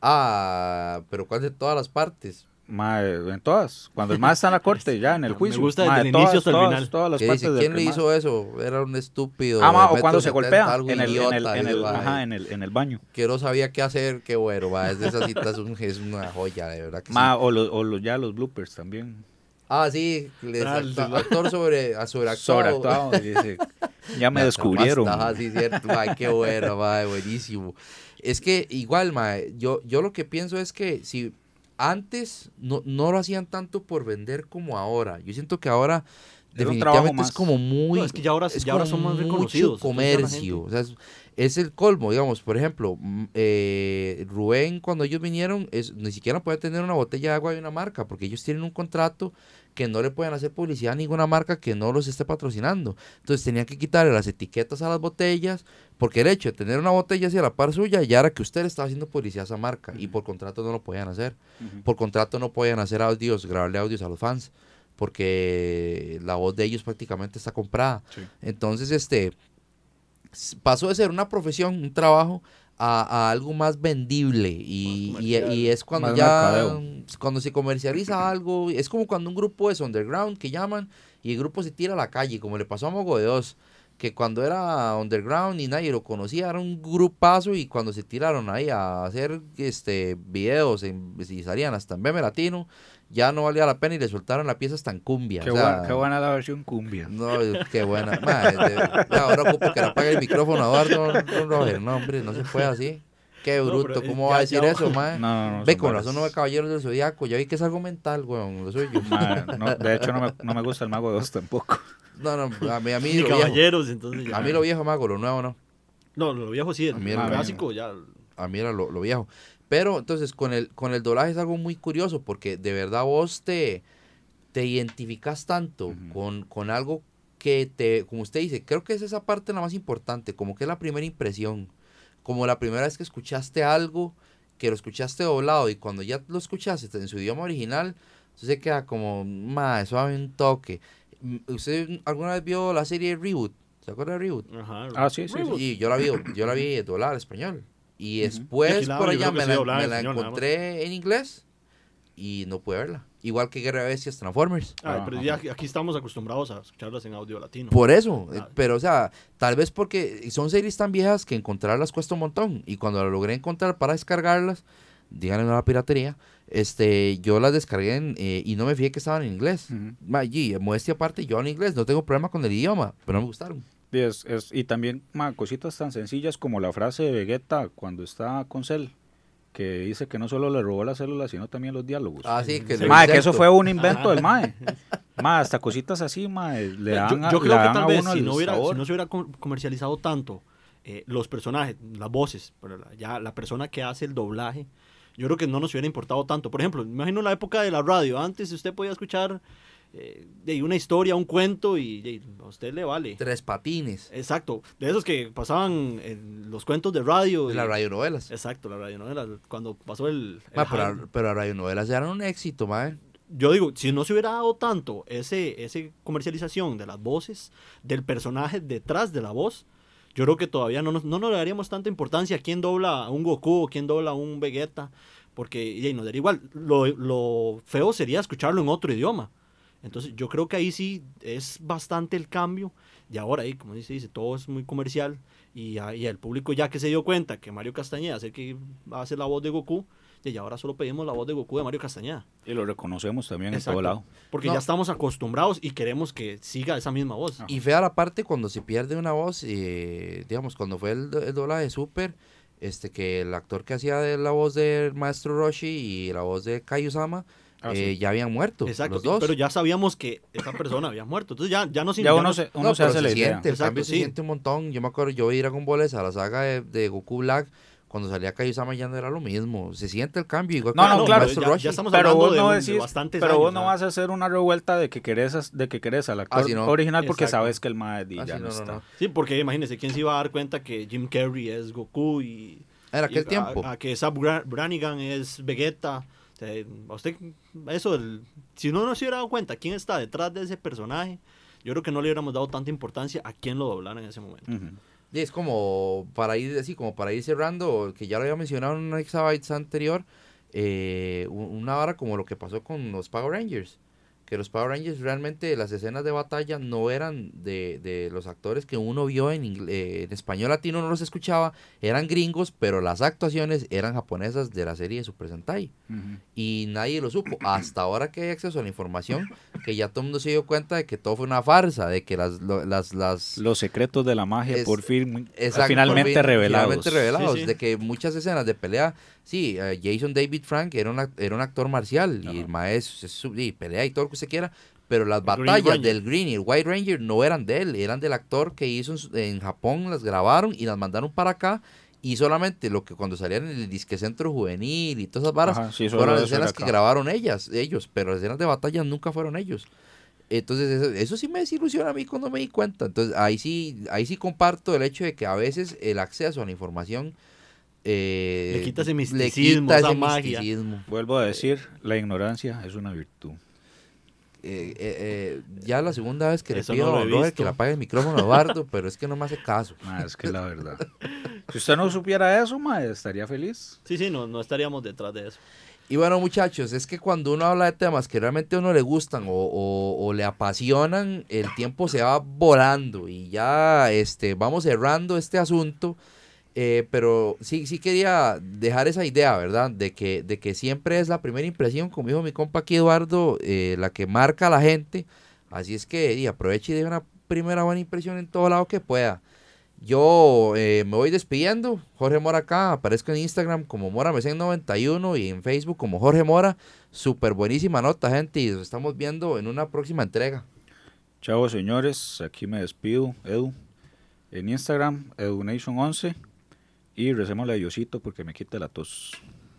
Ah, pero ¿cuál de todas las partes? En todas. Cuando el más está en la corte, ya en el juicio. Me gusta desde el inicio hasta el final. Todas, las partes ¿Quién le hizo eso? Era un estúpido. Ah, o cuando se golpea en el, en, el, en, el, ajá, en, el, en el baño. Que no sabía qué hacer, qué bueno, va. Es de esas citas, es una joya, de verdad que ma, sí. O, los, o los, ya los bloopers también. Ah, sí, les, ah, actor sobre, sobreactuado. Sobreactuado, dice, ya me descubrieron. Ajá, sí, cierto, ma, qué bueno, ma, buenísimo. Es que igual, ma, yo, yo lo que pienso es que si antes no, no lo hacían tanto por vender como ahora. Yo siento que ahora definitivamente es como muy... es que ya ahora, ya ahora son más reconocidos. comercio. O sea, es, el colmo, digamos. Por ejemplo, eh, Rubén, cuando ellos vinieron, es, ni siquiera puede tener una botella de agua de una marca, porque ellos tienen un contrato que no le pueden hacer publicidad a ninguna marca que no los esté patrocinando. Entonces tenían que quitarle las etiquetas a las botellas, porque el hecho de tener una botella así a la par suya ya era que usted le estaba haciendo publicidad a esa marca y por contrato no lo podían hacer. Por contrato no podían hacer audios, grabarle audios a los fans, porque la voz de ellos prácticamente está comprada. Entonces, este pasó de ser una profesión, un trabajo, a, algo más vendible y, y, es cuando ya cuando se comercializa algo es como cuando un grupo es underground que llaman y el grupo se tira a la calle, como le pasó a Mogo de Dos, que cuando era underground y nadie lo conocía, era un grupazo y cuando se tiraron ahí a hacer este videos en, y salían hasta en Beme Latino, ya no valía la pena y le soltaron la pieza hasta en cumbia. Qué, buena, qué buena la versión cumbia. No, qué buena. ahora ocupo que le apague el micrófono a Eduardo. No, no, hombre, no se fue así. Qué bruto, ¿cómo va a decir eso, mae? No, no, no. Ve, con razón no ve Caballeros del Zodíaco. Ya vi que es algo mental, weón. Lo soy yo. no, de hecho, no me, no me, gusta el Mago de Oz tampoco. No, no, a mí, a mí lo Caballeros, viejo. entonces ya. A mí lo viejo, Mago, lo nuevo no. No, lo viejo sí, el, a mí era clásico ya. A mí era lo, lo, viejo. Pero entonces con el, con el doblaje es algo muy curioso porque de verdad vos te, te identificas tanto con, con algo que te, como usted dice, creo que es esa parte la más importante, como que es la primera impresión como la primera vez que escuchaste algo, que lo escuchaste doblado y cuando ya lo escuchaste en su idioma original, entonces se queda como, ma, suave un toque. Mm, ¿Usted alguna vez vio la serie Reboot? ¿Se acuerda de Reboot? Ajá, ah, sí, sí, sí. yo la vi, yo la vi doblada al español. Y después por allá me la, encontré en inglés y no pude verla. Igual que Guerra de Bestias Transformers. Ah, pero ya aquí estamos acostumbrados a escucharlas en audio latino. Por eso, eh, pero o sea, tal vez porque son series tan viejas que encontrarlas cuesta un montón. Y cuando las logré encontrar para descargarlas, díganle a la piratería, este, yo las descargué eh, y no me fijé que estaban en inglés. Uh modestia aparte, yo en inglés, no tengo problema con el idioma, pero no me gustaron. Y, es, y también cositas tan sencillas como la frase de Vegeta cuando está con Cell que dice que no solo le robó las células, sino también los diálogos. Ah, sí, que, que eso fue un invento del MAE. Mae, hasta cositas así, mae, le dan Yo, yo creo que tal vez si no, hubiera, si no se hubiera comercializado tanto eh, los personajes, las voces, pero ya la persona que hace el doblaje, yo creo que no nos hubiera importado tanto. Por ejemplo, imagino la época de la radio, antes usted podía escuchar eh, de una historia, un cuento y, a usted le vale. Tres patines. Exacto, de esos que pasaban en los cuentos de radio. De las radionovelas. Exacto, las radionovelas, cuando pasó el... pero, pero, las radionovelas eran un éxito, madre. Yo digo, si no se hubiera dado tanto ese, ese comercialización de las voces, del personaje detrás de la voz, yo creo que todavía no nos, no nos daríamos tanta importancia a quién dobla a un Goku o quién dobla a un Vegeta, porque y nos daría igual. Lo, lo feo sería escucharlo en otro idioma entonces yo creo que ahí sí es bastante el cambio. Y ahora ahí, como dice, dice todo es muy comercial. Y, y el público ya que se dio cuenta que Mario Castañeda es el que hace la voz de Goku, y ahora solo pedimos la voz de Goku de Mario Castañeda. Y lo reconocemos también en todo lado. Porque ya estamos acostumbrados y queremos que siga esa misma voz. Y fea la parte cuando se pierde una voz, eh, digamos, cuando fue el, el doblaje de Super, este, que el actor que hacía de la voz del maestro Roshi y la voz de Kaiosama Ah, eh, ya habían muerto. Exacto, los dos. pero ya sabíamos que esa persona había muerto. Entonces ya, ya no Ya uno se, uno se hace la siente, El cambio se siente un montón. Yo me acuerdo, yo vi con Boles a la saga de, Goku Black cuando salía Kaiosama ya no era lo mismo. Se siente el cambio igual no, no, claro, ya, ya, estamos pero hablando vos no de, decís, Pero vos no vas a hacer una revuelta de que querés, de que querés al actor original porque sabes que el mae ya no, está. Sí, porque imagínese, ¿quién se iba a dar cuenta que Jim Carrey es Goku y... Era aquel tiempo. A, que Sab Brannigan es Vegeta usted, eso, si uno no se hubiera dado cuenta quién está detrás de ese personaje, yo creo que no le hubiéramos dado tanta importancia a quién lo doblara en ese momento. Y es como para ir así, como para ir cerrando, que ya lo había mencionado en un Exabytes anterior, eh, una hora como lo que pasó con los Power Rangers que los Power Rangers realmente las escenas de batalla no eran de, de los actores que uno vio en, eh, en español latino, no los escuchaba, eran gringos, pero las actuaciones eran japonesas de la serie de Super Sentai. Y nadie lo supo. Hasta ahora que hay acceso a la información, que ya todo el mundo se dio cuenta de que todo fue una farsa, de que las... las, las los secretos de la magia por fin finalmente revelados. Finalmente revelados, de que muchas escenas de pelea Sí, eh, Jason David Frank era, un era un actor marcial y el maestro, y pelea y todo lo que se quiera, pero las batallas del Green y el White Ranger no eran de él, eran del actor que hizo en, Japón, las grabaron y las mandaron para acá y solamente lo que cuando salían en el disque centro juvenil y todas esas varas fueron las escenas que grabaron ellas, ellos, pero las escenas de batalla nunca fueron ellos. Entonces eso, eso, sí me desilusiona a mí cuando me di cuenta. Entonces ahí sí, ahí sí comparto el hecho de que a veces el acceso a la información eh, le quita ese misticismo, esa magia. Vuelvo a decir, la ignorancia es una virtud. Eh, eh, ya la segunda vez que le pido a que le apague el micrófono a Eduardo, pero es que no me hace caso. es que la verdad. si usted no supiera eso, ma, estaría feliz. Sí, sí, no, no estaríamos detrás de eso. Y bueno, muchachos, es que cuando uno habla de temas que realmente a uno le gustan o, le apasionan, el tiempo se va volando y ya este, vamos cerrando este asunto. Eh, pero sí, sí quería dejar esa idea, ¿verdad? De que, de que siempre es la primera impresión, como dijo mi compa aquí Eduardo, eh, la que marca a la gente. Así es que y aproveche y dé una primera buena impresión en todo lado que pueda. Yo eh, me voy despidiendo. Jorge Mora acá. Aparezco en Instagram como Mora 91 y en Facebook como Jorge Mora. Súper buenísima nota, gente. Y nos estamos viendo en una próxima entrega. Chao, señores. Aquí me despido, Edu. En Instagram, EduNation11. Y recemos a Diosito porque me quite la tos.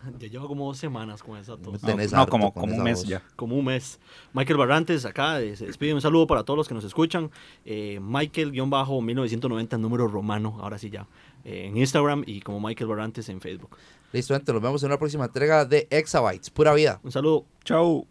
Ya lleva como dos semanas con esa tos. No, como, como un mes ya. Como un mes. Michael Barrantes, acá, eh, se despide. Un saludo para todos los que nos escuchan. Eh, Michael-1990, número romano, ahora sí ya. Eh, en Instagram y como Michael Barrantes en Facebook. Listo, gente. Nos vemos en una próxima entrega de Exabytes. Pura vida. Un saludo. Chao.